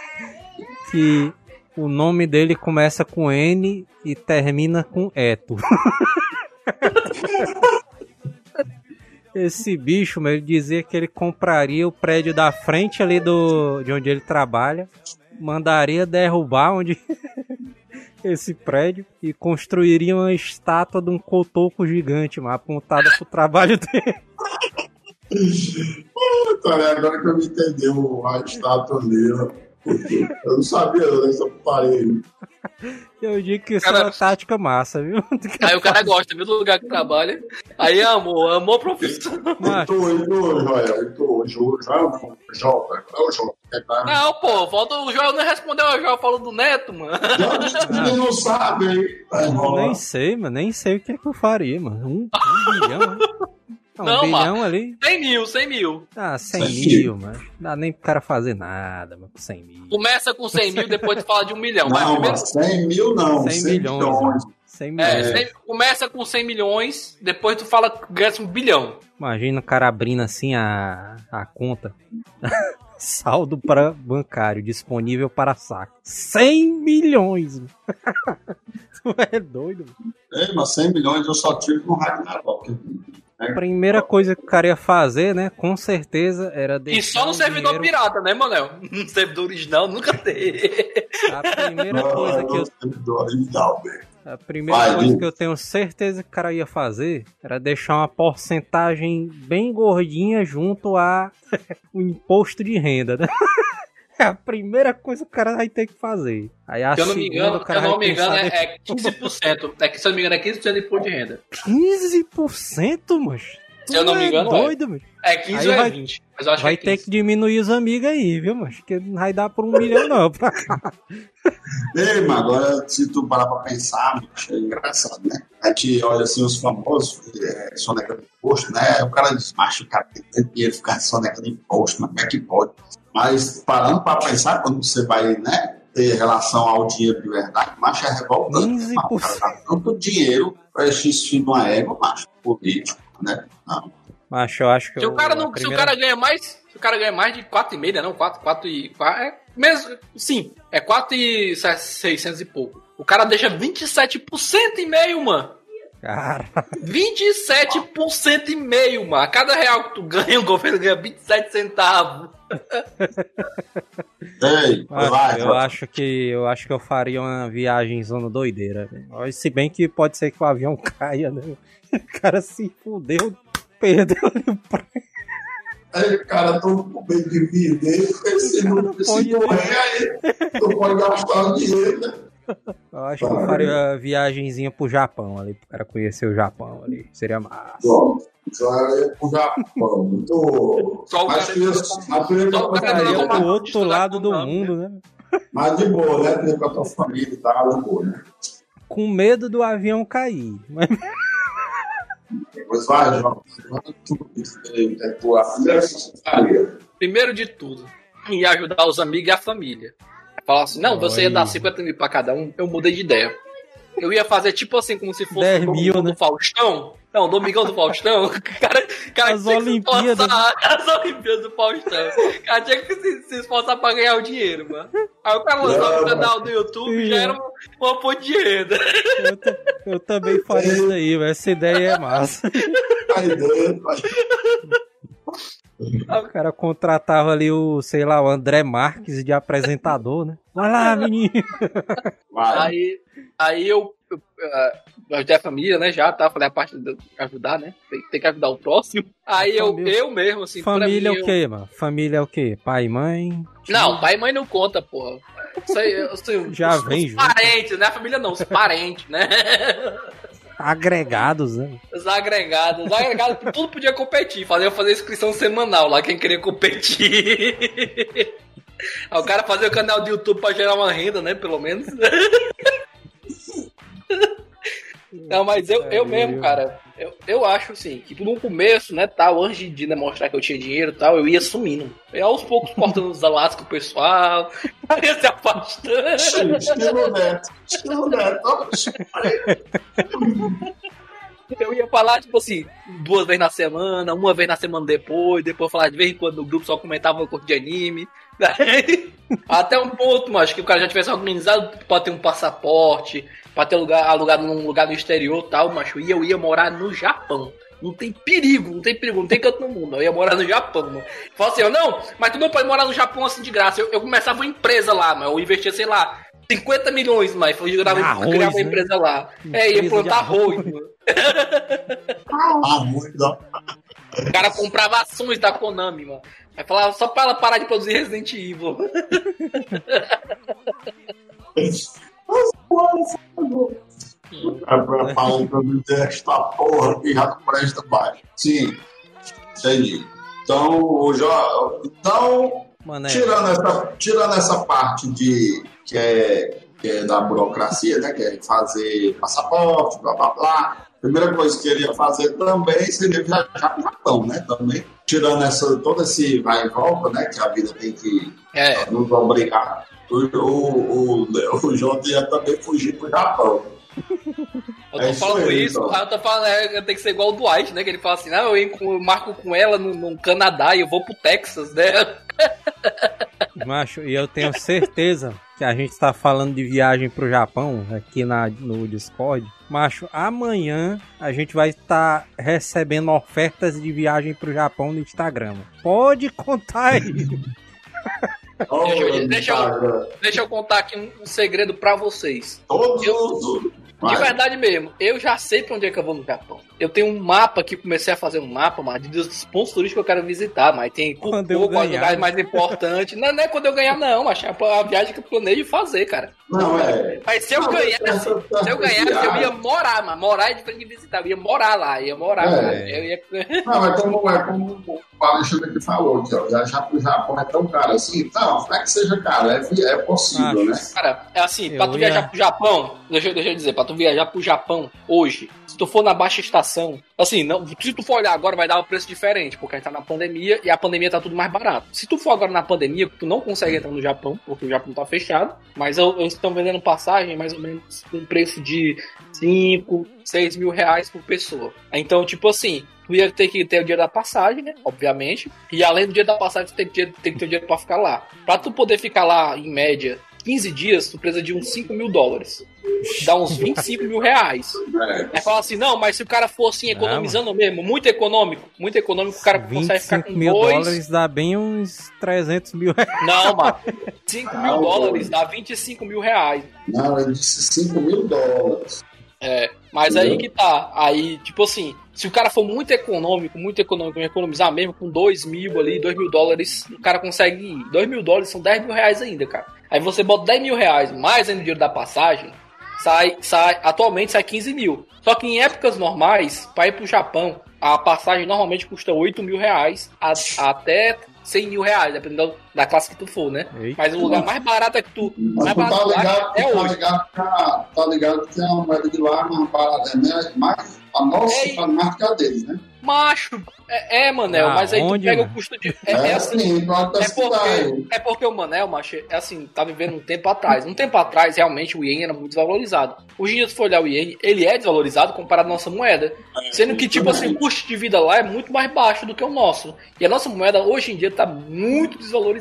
que o nome dele começa com N e termina com Eto. Esse bicho, mano, ele dizia que ele compraria o prédio da frente ali do de onde ele trabalha, mandaria derrubar onde esse prédio e construiria uma estátua de um cotoco gigante, mas apontada pro trabalho dele. Né? Agora que eu me entendeu a estátua dele. Eu não sabia dessa parede. Eu digo que isso é Cara- uma tática massa, viu? Aí o cara gosta, viu, do lugar que trabalha. Aí amor, amor profissional. Macho, Entrou, entrou, Joel. Entrou. Joel, Joel não. Jota. É o Jota. É claro. Não, pô, falta o Joel não respondeu, o Joel falou do Neto, mano. Ele não sabe, hein? Eu nem sei, mano, nem sei o que é que eu faria, mano. Um, um bilhão, né? Não, um Não, bilhão ali. 100 mil, 100 mil. Ah, 100 100 mil, mano. Não dá nem pro cara fazer nada, mano, com 100 mil. Começa com 100 mil, depois tu fala de um milhão. Mas Não, primeiro. mas 100 mil não. 100 100 milhões, milhões. mano. 100 É, milhões. É. 100 começa com 100 milhões, depois tu fala que ganha um bilhão. Imagina o cara abrindo assim a, a conta. Saldo para bancário disponível para saque. 100 milhões! mano. tu é doido, mano. Ei, mas 100 milhões eu só tiro no Ragnarok. A primeira coisa que o cara ia fazer, né? Com certeza era deixar. E só no servidor dinheiro- pirata, né, Manel? No servidor original nunca tem. A primeira coisa que eu eu... Original, velho. A primeira Vai, coisa que eu tenho certeza que o cara ia fazer era deixar uma porcentagem bem gordinha junto a o imposto de renda, né? É a primeira coisa que o cara vai ter que fazer. Aí a Se eu não me engano, o se cara eu não me engano, é, é 15%. É que, se eu não me engano, é 15% de imposto de renda. 15%, mas. Se eu não me engano, é. doido, mas. É 15 Aí ou é vai- 20. Mas eu acho Vai que é ter 15. que diminuir os amigos aí, viu, mas? Que não vai dar por um milhão, não. pra cá. Ei, mas agora, se tu parar pra pensar, é engraçado, né? A gente olha assim, os famosos, é, sonegando imposto, né? Aí O cara diz, macho, o cara tem ter dinheiro ficar sonegando imposto, mas como é que pode? Mas parando pra pensar, quando você vai, né, ter relação ao dinheiro de verdade, macho, é revoltante. né, macho? O cara dá tanto dinheiro filho de uma égua, macho, político, né? Não. Mas eu acho que. Se o cara, não, se o primeira- cara ganha mais, se o cara ganha mais de 4,5, né? Não, 4, 4 e. 4, é, mesmo, sim, é 4 e 600 e pouco. O cara deixa 27% e meio, mano. Cara, 27% e meio, mano. A cada real que tu ganha, o governo ganha 27 centavos. Ei, Macho, vai, eu vai. acho que eu acho que eu faria uma viagem zona doideira. velho. Se bem que pode ser que o avião caia, né? O cara se fudeu, perdeu o prêmio. Aí o cara todo com medo de viver, se não pode se morrer, aí não pode gastar o dinheiro, né? Eu acho que eu faria uma viagenzinha pro Japão ali, pro cara conhecer o Japão ali. Seria massa. Bom, Japão. Muito. Só o queria, mas queria só o vai- outro lado do mundo, né? Mas de boa, né? Queria com a tua família e tal, de boa, né? Com medo do avião cair. Mas Depois vai, João. É. Primeiro de tudo, ia ajudar os amigos e a família. Falar assim, não, você ia dar 50 mil pra cada um, eu mudei de ideia. Eu ia fazer tipo assim, como se fosse 10 o mil, Domingão né? do Faustão. Não, o Domingão do Faustão. O cara, cara As tinha que se Olimpíadas. esforçar, As Olimpíadas do Faustão. O cara tinha que se, se esforçar pra ganhar o dinheiro, mano. Aí o cara lançava Não, o canal do YouTube já era uma, uma fonte de renda. eu, eu também faria isso aí, mas essa ideia é massa. O cara contratava ali o, sei lá, o André Marques de apresentador, né? Vai lá, menino. vai. Aí, aí eu, eu, ah, eu ajudei a família, né? Já, tá? Falei a parte de ajudar, né? Tem, tem que ajudar o próximo. Aí eu, Família- eu mesmo, assim, Família mim, é o eu- quê, mano? Família é o quê? Pai e mãe? Não, pai e mãe não conta, porra. Isso aí, eu sei, Já os, vem os parentes, não é a família não, os parentes, né? Agregados, né? Os agregados, os agregados, tudo podia competir, fazer, fazer inscrição semanal lá, quem queria competir. O cara fazer o canal do YouTube pra gerar uma renda, né, pelo menos. Não, mas eu, eu mesmo, cara, eu, eu acho assim, que no começo, né, tal, antes de demonstrar que eu tinha dinheiro e tal, eu ia sumindo. Eu aos poucos cortando os laços com o pessoal, ia se afastando. Estilo Neto. Estilo Neto. Eu ia falar, tipo assim, duas vezes na semana, uma vez na semana depois, depois falar de vez em quando no grupo só comentava o corpo de anime. Até um ponto, mas que o cara já tivesse organizado pra ter um passaporte, pra ter lugar, alugado num lugar no exterior e tal, macho. E eu ia morar no Japão. Não tem perigo, não tem perigo, não tem canto no mundo. Eu ia morar no Japão, mano. Fala assim, eu, não, mas tu não pode morar no Japão assim de graça. Eu, eu começava uma empresa lá, mas eu investia, sei lá, 50 milhões, mas eu jurava Arroz, criar uma né? empresa lá. É, ia Empresa plantar arroz. arroz, mano. Ah, muito. ó. O cara comprava ações da Konami, mano. Aí falava só pra ela parar de produzir Resident Evil. É pra falar pra mim desta porra que já presta mais. Sim, entendi. Então, o jo... então é, tirando, essa, tirando essa parte de que é, que é da burocracia, né? Que é fazer passaporte, blá blá blá. Primeira coisa que ele ia fazer também seria viajar para o Japão, né? Também. Tirando essa, todo esse vai e volta, né? Que a vida tem que É, nos obrigar. O, o, o, o João ia também fugir pro Japão. eu tô É isso falando aí, isso, então. eu tô falando, é, tem que ser igual o Dwight, né? Que ele fala assim, não, eu, marco com ela no, no Canadá e eu vou pro Texas, né? macho, e eu tenho certeza que a gente está falando de viagem pro Japão aqui na, no Discord. Macho, amanhã a gente vai estar recebendo ofertas de viagem pro Japão no Instagram. Pode contar aí. Deixa eu- deixa eu- Deixa eu contar aqui um, um segredo pra vocês. Todos Eu-. De verdade mesmo, eu já sei pra onde é que eu vou no Japão. Eu tenho um mapa que comecei a fazer um mapa, mas dos pontos turísticos que eu quero visitar, mas tem Quando eu pouco os ganhar. lugares mais importantes. Não, não é quando eu ganhar, não, mas é a viagem que eu planejo fazer, cara. Não, é. Mas se eu Não, ganhasse, se eu ganhasse, eu ia morar, mas morar é diferente de visitar, eu ia morar lá, ia morar É. ia... Não, é como, é como o Alexandre aqui falou, que ó, viajar pro Japão é tão caro assim. Não, não é que seja caro, é, é possível, né? Cara, é assim, pra Eu tu ia- viajar pro Japão, deixa, eu- deixa eu dizer, pra tu viajar pro Japão hoje, se tu for na baixa estação, assim, não, se tu for olhar agora vai dar um preço diferente, porque a gente tá na pandemia e a pandemia tá tudo mais barato. Se tu for agora na pandemia, tu não consegue entrar no Japão, porque o Japão tá fechado, mas eu- eles estão vendendo passagem mais ou menos com um preço de 5, 6 mil reais por pessoa. Então, tipo assim, tu ia ter que ter o dinheiro da passagem, né? Obviamente. E além do dinheiro da passagem, tu tem que, ter, tem que ter o dinheiro pra ficar lá. Pra tu poder ficar lá, em média, 15 dias, tu precisa de uns 5 mil dólares. Dá uns 25 mil reais. É. Aí fala assim, não, mas se o cara for assim, economizando mesmo, muito econômico, muito econômico, o cara consegue ficar 25 com mil dois. dólares dá bem uns 300 mil reais. Não, mano. 5 mil Não, dólares dá 25 mil reais. Não, ele disse 5 mil dólares. É, mas aí que tá. Aí, tipo assim, se o cara for muito econômico, muito econômico, economizar mesmo com 2 mil ali, 2 mil dólares, o cara consegue ir. 2 mil dólares são 10 mil reais ainda, cara. Aí você bota 10 mil reais mais ainda o dinheiro da passagem, sai, sai, atualmente sai 15 mil. Só que em épocas normais, para ir pro Japão, a passagem normalmente custa 8 mil reais a- até 100 mil reais, dependendo da classe que tu for, né? Eita. Mas o lugar mais barato é que tu. Mas Mais tu tá barato lá ligado, é tu tá hoje. ligado, que a, tá ligado que a moeda de lá é mais barata, é mais, mais a nossa É, tá mais que a deles, né? Macho, é, é Manel, Ah, mas aí tu onde, pega mano? o custo de. É, é assim, assim, pode é porque, é porque o Manel, macho, é assim, tá vivendo um tempo atrás. Um tempo atrás, realmente, o Ien era muito desvalorizado. Hoje em dia, se for olhar o Ien, ele é desvalorizado comparado à nossa moeda. Sendo que, tipo assim, o custo de vida lá é muito mais baixo do que o nosso. E a nossa moeda, hoje em dia, tá muito desvalorizada.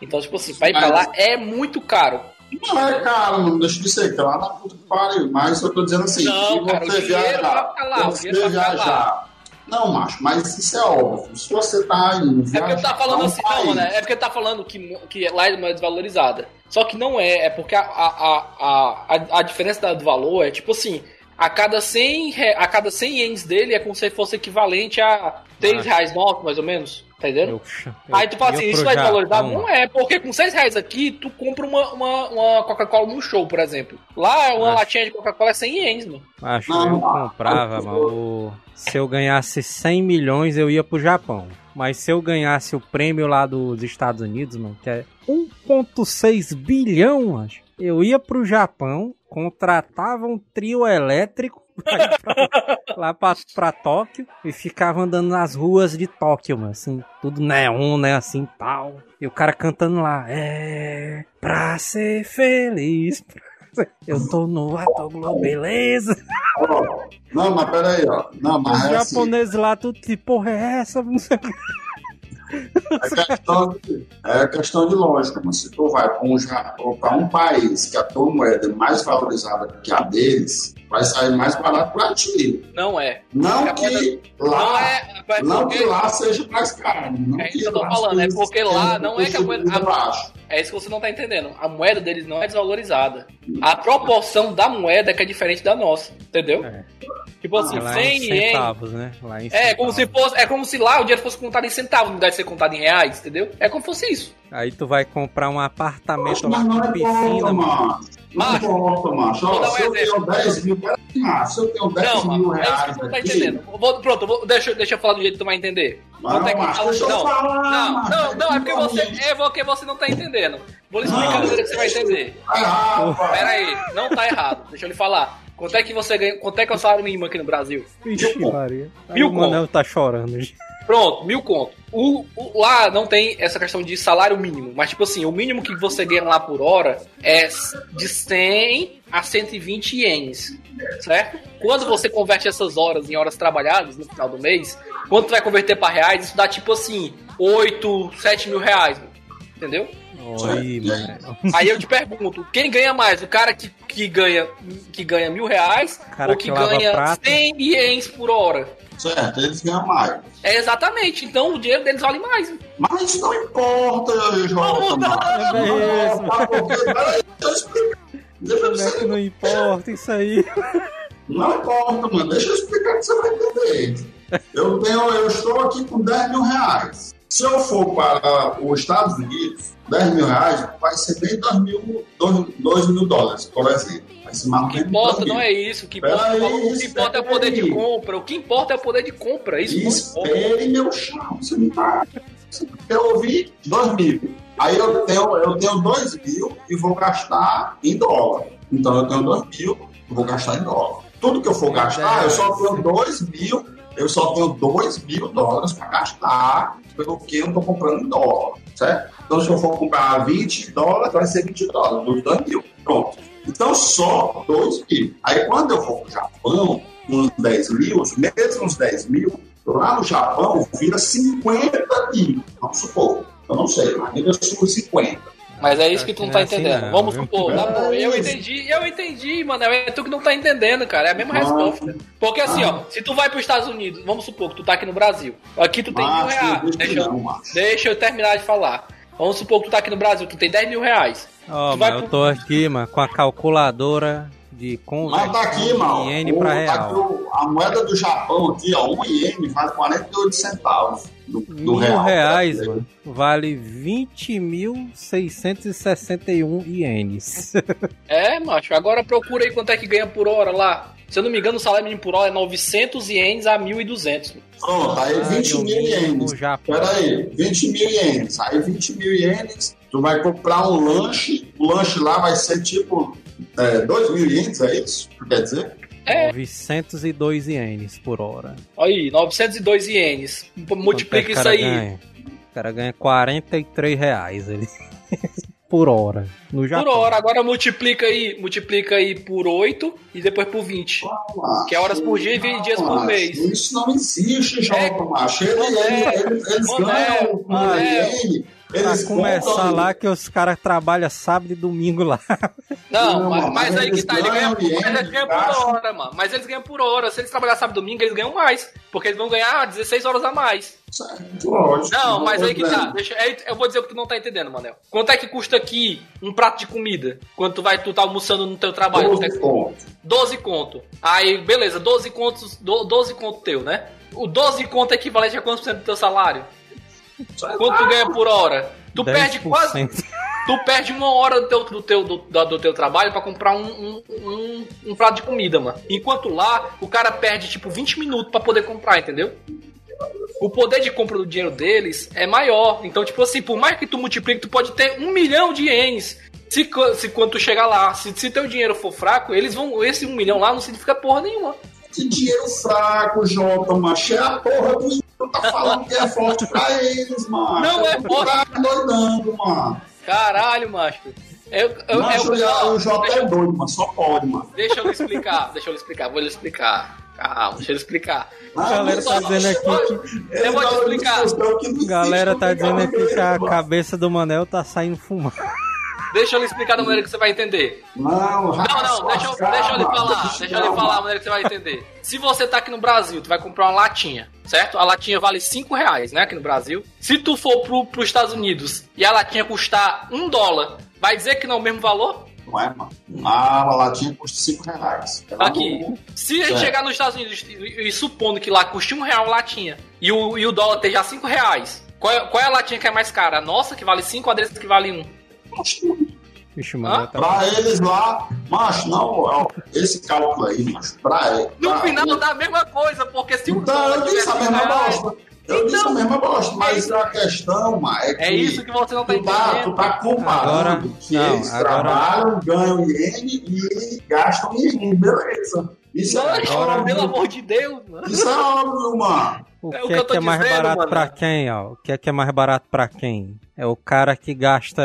Então, tipo assim, pra ir pra lá é muito caro. Não é caro, não deixa de ser, que lá na puta que pariu. Mas eu tô dizendo assim, Não, cara, você viajar, lá, você viajar. Não, macho, mas isso é óbvio. Se você tá indo É porque tá falando um assim, não, país, mano, é porque tá falando que, que lá é mais desvalorizada. Só que não é, é porque a, a, a, a, a diferença do valor é tipo assim, a cada 100, re- a cada 100 ienes dele é como se fosse equivalente a 3 Ah. reais novos, mais ou menos, tá entendendo? Eu- Aí tu fala eu assim, isso vai desvalorizar? Japão, Não é, porque com 6 reais aqui, tu compra uma, uma, uma Coca-Cola num show, por exemplo. Lá, uma Ah. latinha de Coca-Cola é 100 ienes, mano. Acho Não, eu não. comprava, Eu- mano. Se eu ganhasse 100 milhões, eu ia pro Japão. Mas se eu ganhasse o prêmio lá dos Estados Unidos, mano, que é 1,6 bilhão, acho, eu ia pro Japão, contratava um trio elétrico pra, lá pra, pra Tóquio e ficava andando nas ruas de Tóquio, mano, assim, tudo neon, né, assim, tal. E o cara cantando lá, é, pra ser feliz, eu tô no ato Globo, beleza? Não, mas peraí, ó. Não, mas Os é assim, japoneses lá, tudo que porra é essa? Não sei o que. É, questão de, é questão de lógica, mas se tu vai para um, pra um país que a tua moeda é mais valorizada que a deles, vai sair mais barato pra ti. Não é. Não que Não lá, é. é não porque- que lá seja mais caro. Não É isso que eu tô falando, é porque lá não é que a moeda- custo de vida baixo. É isso que você não tá entendendo. A moeda deles não é desvalorizada. A proporção da moeda é que é diferente da nossa, entendeu? É. Tipo assim, em 100 ienes. centavos, né? Lá em É como se centavos. fosse, é como se lá o dinheiro fosse contado em centavos, no lugar de ser contado em reais, entendeu? É como se fosse isso. Aí tu vai comprar um apartamento lá Mas não com é piscina, mano. Não Macho, importa, macho. Ó, vou dar um se eu exemplo. tenho 10 mil, macho. Se eu tenho 10 Não, mil é isso que reais não tá aqui, entendendo. Vou- pronto, vou- deixa, deixa eu falar do jeito que tu vai entender. Não, é que- macho, deixa eu não, falar, não, macho. não, não, é porque você, é porque você não tá entendendo. Vou lhe explicar Não. da maneira que você vai entender. Tá errado. Pera aí, não tá errado. Deixa eu lhe falar. Quanto é que você ganha? Quanto é que é o salário mínimo aqui no Brasil? Vixe, Maria. Mil o Manel tá chorando. Pronto, mil conto. O, o- lá não tem essa questão de salário mínimo, mas tipo assim, o mínimo que você ganha lá por hora é de 100 a 120 ienes, certo? Quando você converte essas horas em horas trabalhadas no final do mês, quando tu vai converter para reais, isso dá tipo assim, 8, 7 mil reais, entendeu? Oi, aí? mano. Aí eu te pergunto, quem ganha mais? O cara que, que, ganha, que ganha mil reais Cara ou que, que ganha prato. 100 ienes por hora? Certo, eles ganham mais. É exatamente, então o dinheiro deles vale mais. Mas isso não importa, Jota, Não, não, não importa isso aí? Não importa, mano. Deixa eu explicar que você vai entender. Eu, tenho, eu estou aqui com 10 mil reais. Se eu for para os Estados Unidos, 10 mil reais vai ser nem 2 mil, 2, mil dólares, por exemplo. Vai ser mais O que menos importa 2 não é isso. O que importa, Peraí, o que importa é o poder de aí. compra. O que importa é o poder de compra. Isso não importa. Espere meu chão. Você não tá. Você quer ouvir? 2 mil. Aí eu tenho, eu tenho 2 mil e vou gastar em dólar. Então eu tenho 2 mil e vou gastar em dólar. Tudo que eu for gastar, eu só tenho 2 mil, eu só tenho 2 mil dólares para gastar pelo que eu estou comprando em dólar, certo? Então se eu for comprar 20 dólares, vai ser 20 dólares, dos 2 mil. Pronto. Então só 2 mil. Aí quando eu for para o Japão, uns 10 mil, os mesmos 10 mil, lá no Japão vira 50 mil. Vamos supor. Eu não sei, mas vira 50. Mas é isso que tu não tá É assim entendendo. não, Vamos supor, tá bom, É eu entendi, eu entendi, mano. É tu que não tá entendendo, cara. É a mesma resposta. Porque assim, ó, se tu vai pros Estados Unidos, vamos supor que tu tá aqui no Brasil. Aqui tu tem mil reais. deixa eu- deixa eu terminar de falar. Vamos supor que tu tá aqui no Brasil, tu tem 10 mil reais. Ó, Tu vai mano, eu pro- tô aqui, mano, com a calculadora de Mas tá aqui, conversão mano. de iene pra tá real. aqui o- a moeda do Japão aqui, ó, um iene vale 48 centavos do, do Mil real. reais, mano, vale 20.661 ienes. É, macho. Agora procura aí quanto é que ganha por hora lá. Se eu não me engano, o salário mínimo por hora é 900 ienes a 1.200. Pronto, aí 20 mil ienes. Pera aí, 20 mil ienes. Aí 20 mil ienes, tu vai comprar um lanche, o lanche lá vai ser tipo é, 2 mil ienes, é isso? Quer dizer? É. 902 ienes por hora. Aí, 902 ienes. Multiplica é isso cara aí. Ganha? O cara ganha 43 reais ali. por hora. No Japão. Por hora, agora multiplica aí, multiplica aí por 8 e depois por 20. Macho, Que é horas por dia e 20 dias por mês. Isso não existe, Jota, É, macho. Ele- não ele- é, eles eles não ganham é, um é. iene, Pra eles começar lá que os caras trabalham sábado e domingo lá. Não, Não, mas, mano, mas aí eles que tá, ele ganha, por- eles ganham por hora, mano. Mas eles ganham por hora. Se eles trabalhar sábado e domingo, eles ganham mais. Porque eles vão ganhar 16 horas a mais. Certo, lógico. Não, mas aí que tá. Deixa, aí eu vou dizer o que tu não tá entendendo, Manel. Quanto é que custa aqui um prato de comida? Quando tu vai, tu tá almoçando no teu trabalho? Quanto é que- 12 pontos. 12 conto. Aí, beleza, 12 contos, do- 12 conto teu, né? O 12 conto é equivalente a quantos por cento do teu salário? Quanto tu ganha por hora? Tu perde 10%. quase. Tu perde uma hora do teu, do teu, do, do- do teu trabalho pra comprar um, um, um, um prato de comida, mano. Enquanto lá, o cara perde tipo 20 minutos pra poder comprar, entendeu? O poder de compra do dinheiro deles é maior. Então, tipo assim, por mais que tu multiplique, tu pode ter um milhão de ienes. Se, se quando tu chegar lá, se, se teu dinheiro for fraco, eles vão. Esse um milhão lá não significa porra nenhuma. Que dinheiro fraco, Jota, macho. É a porra do Tá falando que é forte pra eles, mano. Não é forte. Tá doidando, mano. Caralho, macho. Eu, eu, eu, Macho, não, o Jota é doido, mano. Só pode, mano. deixa eu lhe explicar, deixa eu lhe explicar, vou lhe explicar. Calma, deixa eu lhe explicar. Ah, A galera tá dizendo aqui que Eu vou te explicar. A galera tá dizendo aqui que a cabeça do Manel tá saindo fumando. Deixa eu lhe explicar da maneira que você vai entender. Não, Não, não, deixa eu, deixa eu lhe falar, deixa eu lhe falar a maneira que você vai entender. Se você tá aqui no Brasil, tu vai comprar uma latinha, certo? A latinha vale 5 reais, né, aqui no Brasil. Se tu for pro, pros Estados Unidos e a latinha custar um dólar, vai dizer que não é o mesmo valor? Não é, mano. Ah, a latinha custa 5 reais. É lá Aqui. no- Se a gente chegar nos Estados Unidos e, e supondo que lá custe um real a latinha e o, e o dólar esteja 5 reais, qual é, qual é a latinha que é mais cara? A nossa, que vale 5 ou a deles que vale 1? Um? Vixe, o Manel tá. Pra eles lá, macho, não, ó, esse cálculo aí, macho, pra ele. No pra final ele- dá a mesma coisa, porque se o Então, eu disse a 5 mesma reais, bosta. Eu disse a Então, mesma bosta, mas isso. a questão, mano, é que. é isso que você não tá Tu tá, entendendo. tu tá comparando Agora- que não, eles agora- trabalham, ganham iene e gastam iene, beleza. Isso é, Agora- pelo amor de Deus, mano. isso é óbvio, mano. O É que o que é que é mais dizendo, barato pra quem, ó? O que é que é mais barato pra quem? É o cara que gasta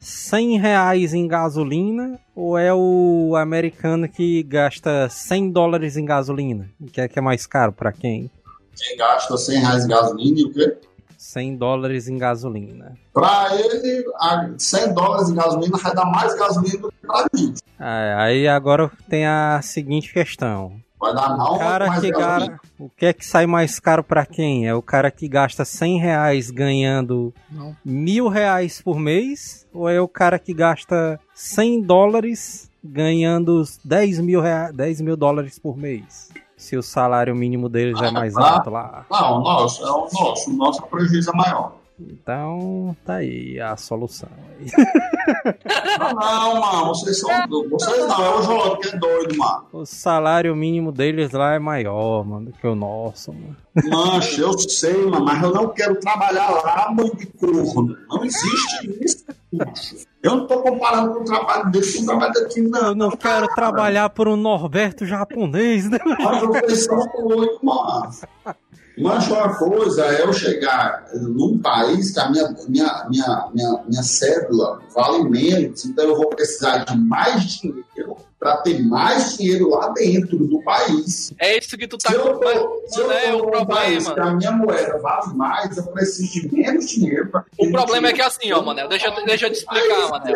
100 reais em gasolina ou é o americano que gasta 100 dólares em gasolina? O que é que é mais caro pra quem? Quem gasta 100 reais de gasolina e o quê? 100 dólares em gasolina. Pra ele, a 100 dólares de gasolina vai dar mais gasolina do que pra gente. É, aí agora tem a seguinte questão. Vai dar mal O cara que gasolina. gara... O que é que sai mais caro pra quem? É o cara que gasta 100 reais ganhando Não. mil reais por mês? Ou é o cara que gasta 100 dólares ganhando 10 mil, rea... 10 mil dólares por mês? Se o salário mínimo deles é mais Ah. alto lá. Não, o nosso, é o nosso. O nosso prejuízo é maior. Então, tá aí a solução. aí. Não, não, mano, vocês são. Vocês não, é o Jota que é doido, mano. O salário mínimo deles lá é maior, mano, do que o nosso, mano. Mancha, eu sei, mano, mas eu não quero trabalhar lá, mãe de corno. Não existe isso. macho. Eu não tô comparando com o trabalho desse com o trabalho daqui, não. Eu não quero trabalhar por um Norberto japonês, né? Mas vocês são doidos, mano. Mas uma coisa é eu chegar num país que a minha, minha, minha, minha, minha cédula vale menos, então eu vou precisar de mais dinheiro para ter mais dinheiro lá dentro do país. É isso que tu tá Se eu tô, se eu mas é o país problema. que a minha moeda vale mais, eu preciso de menos dinheiro. pra O problema é que assim, ó, Manel, deixa, eu- deixa eu te explicar, Manel.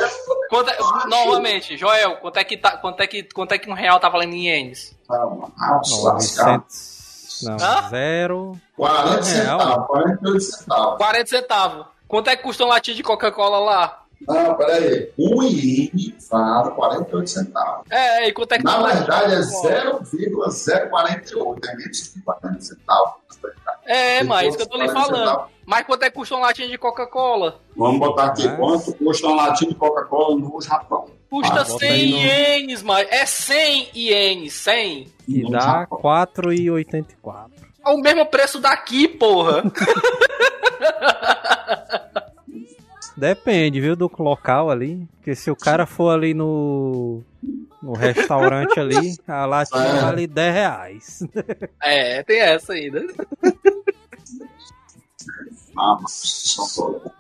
Quanto é, novamente, Joel, quanto é, que tá, quanto, é que, quanto é que um real tá valendo em ienes? Calma, ah, se lascar. 900. Não, Hã? zero. 40 Real? centavos, 48 centavos. 40 centavos. Quanto é que custa um latinha de Coca-Cola lá? Não, peraí. Um iene vale 48 centavos. É, e quanto é que Na tá um verdade, é latinha de Coca-Cola? 0,048, é menos que 40 centavos. É, mas isso que eu tô lhe 40 falando. centavos. Mas quanto é que custa um latinha de Coca-Cola? Vamos botar aqui Mas- quanto custa uma latinha de Coca-Cola no Japão. Custa Ah, bota 100 aí no- ienes, mas é 100 ienes, 100. Que No dá Japão. 4,84. É o mesmo preço daqui, porra. Depende, viu, do local ali. Porque se o cara for ali no. No restaurante ali, a latinha É. vale 10 reais. É, tem essa ainda. Ah, mas são todos.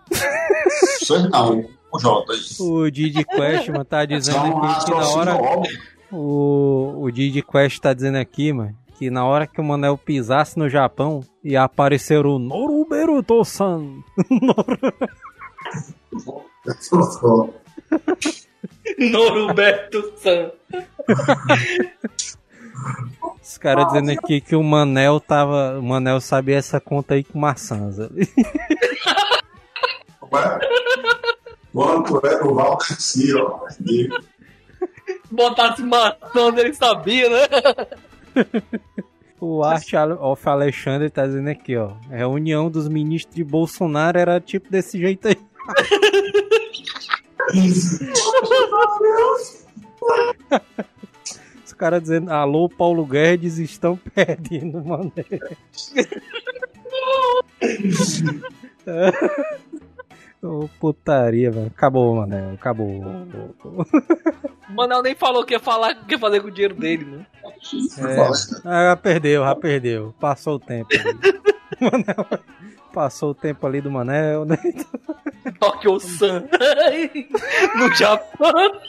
Vocês não, o Jota aí. O Didi Questman tá dizendo aqui que na hora. O, o Didi Quest tá dizendo aqui, mano, que na hora que o Manel pisasse no Japão, ia aparecer o Noruberuto-san. Norberto San. Os caras dizendo aqui que o Manel tava. O Manel sabia essa conta aí com maçãs ali. Ué? Quanto é do Valdeci, ó. E Botasse maçã, ele sabia, né? O Art of Alexandre tá dizendo aqui, ó. A reunião dos ministros de Bolsonaro era tipo desse jeito aí. Os caras dizendo, alô, Paulo Guedes estão perdendo, mano. Ô, putaria, velho. Acabou, Manel. Acabou. O Manel nem falou o que ia falar, o que ia fazer com o dinheiro dele, né? É, ah, já perdeu, já perdeu. Passou o tempo. ali. Manel. Passou o tempo ali do Manel, né? Tokyo-san. no Japão.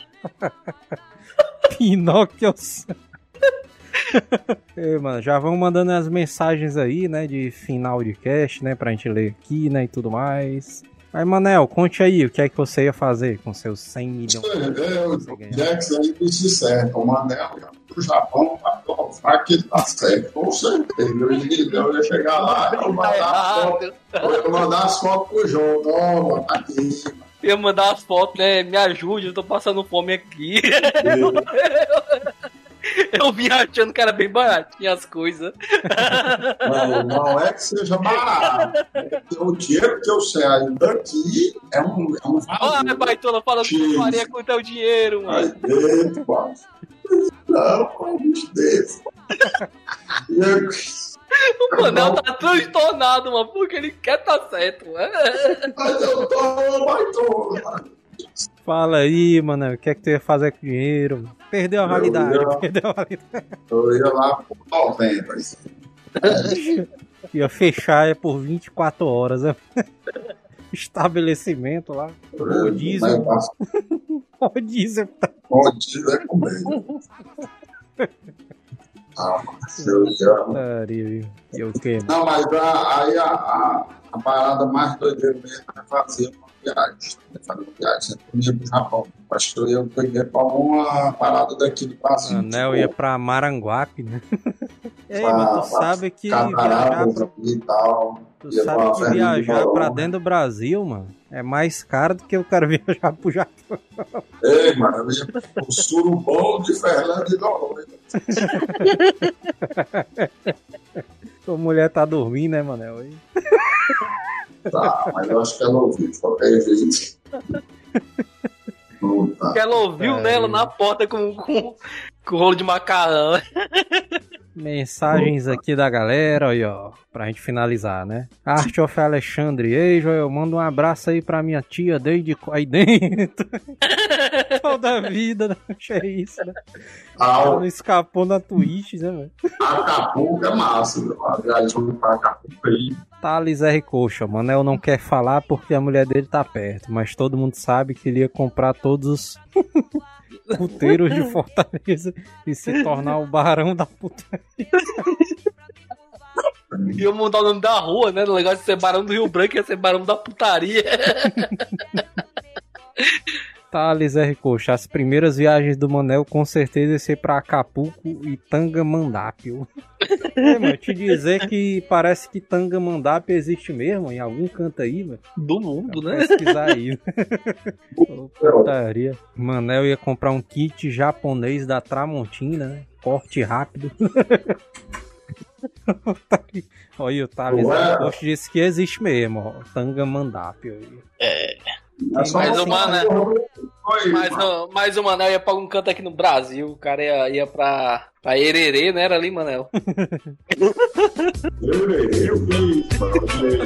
Pinóquio. Ei, mano, já vão mandando as mensagens aí, né, de final de cast, né, pra gente ler aqui, né, e tudo mais. Mas, Manel, conte aí o que é que você ia fazer com seus 100 milhões. É, o Jax aí disse certo. O Manel do Japão pra provar que tá certo, com certeza. Eu ia, eu ia chegar lá, eu ia mandar as fotos, eu ia mandar as fotos pro João. Toma, tá aqui. Eu ia mandar as fotos, né? Me ajude, eu tô passando fome aqui. Eu vim achando que era bem baratinho as coisas. Não, não é que seja barato. É que o dinheiro que eu saio daqui é um, é um Olha, valor. baitola, fala o que X. faria com o teu dinheiro, mano. dentro, mano. Não, com um bicho desse. O Manel tá transtornado, mano, porque ele quer tá certo, mano. Mas eu tô, mas tô. mano. Fala aí, Manel, o que é que tu ia fazer com o dinheiro? Perdeu a validade, ia- perdeu a validade. Eu ia lá por novembro. assim. Ia fechar é por 24 horas, né? Estabelecimento lá. Rodízio. Mas passa Rodízio. rodízio é comigo. Ah, eu ia. Putaria, viu? E o quê? mano? Não, mas a- aí a, a, a parada mais doideira mesmo é fazer uma viagem. É Fazer uma viagem. Ia pro Japão. Acho que eu ia pegar pra uma parada daqui do Brasil. Anel ia pra Maranguape, né? Ei, Pra- mas tu sabe que viajar pra, e tal. tu sabe que de viajar pra dentro do Brasil, mano, é mais caro do que o cara viajar pro Japão. Ei, mano, pro surubão de Fernando de Noronha. Tua mulher tá dormindo, né, Manel? Tá, mas eu acho que ela ouviu de qualquer jeito. Tá. Que ela ouviu É. nela na porta com, com, com rolo de macarrão. Mensagens aqui da galera, aí, ó, pra gente finalizar, né? Art of Alexandre, ei, Joel, manda um abraço aí pra minha tia desde aí dentro. Toda a vida, né? É isso, né? Ah, Ela não escapou na Twitch, né, velho? Acapulco é massa, Acapulco aí. Thales R. Coxa, Manel não quer falar porque a mulher dele tá perto, mas todo mundo sabe que ele ia comprar todos os puteiros de Fortaleza e se tornar o barão da puta. Ia mudar o nome da rua, né? O negócio de ser barão do Rio Branco ia ser barão da putaria. Thales R. Coxa, as primeiras viagens do Manel com certeza ia ser pra Acapulco e Tangamandápio. é, mano, te dizer que parece que Tangamandápio existe mesmo em algum canto aí, mano. Do mundo, né? Pesquisar aí. Ô, putaria. Manel ia comprar um kit japonês da Tramontina, né? Corte rápido. Olha, o Thales. Coxa disse que existe mesmo, ó. Tangamandápio. aí. É só Mais uma, né? Oi, Mas, mano. o- mas o Manel ia pra um canto aqui no Brasil. O cara ia, ia pra, pra Ererê, né? Era ali, Manel. Eu, eu,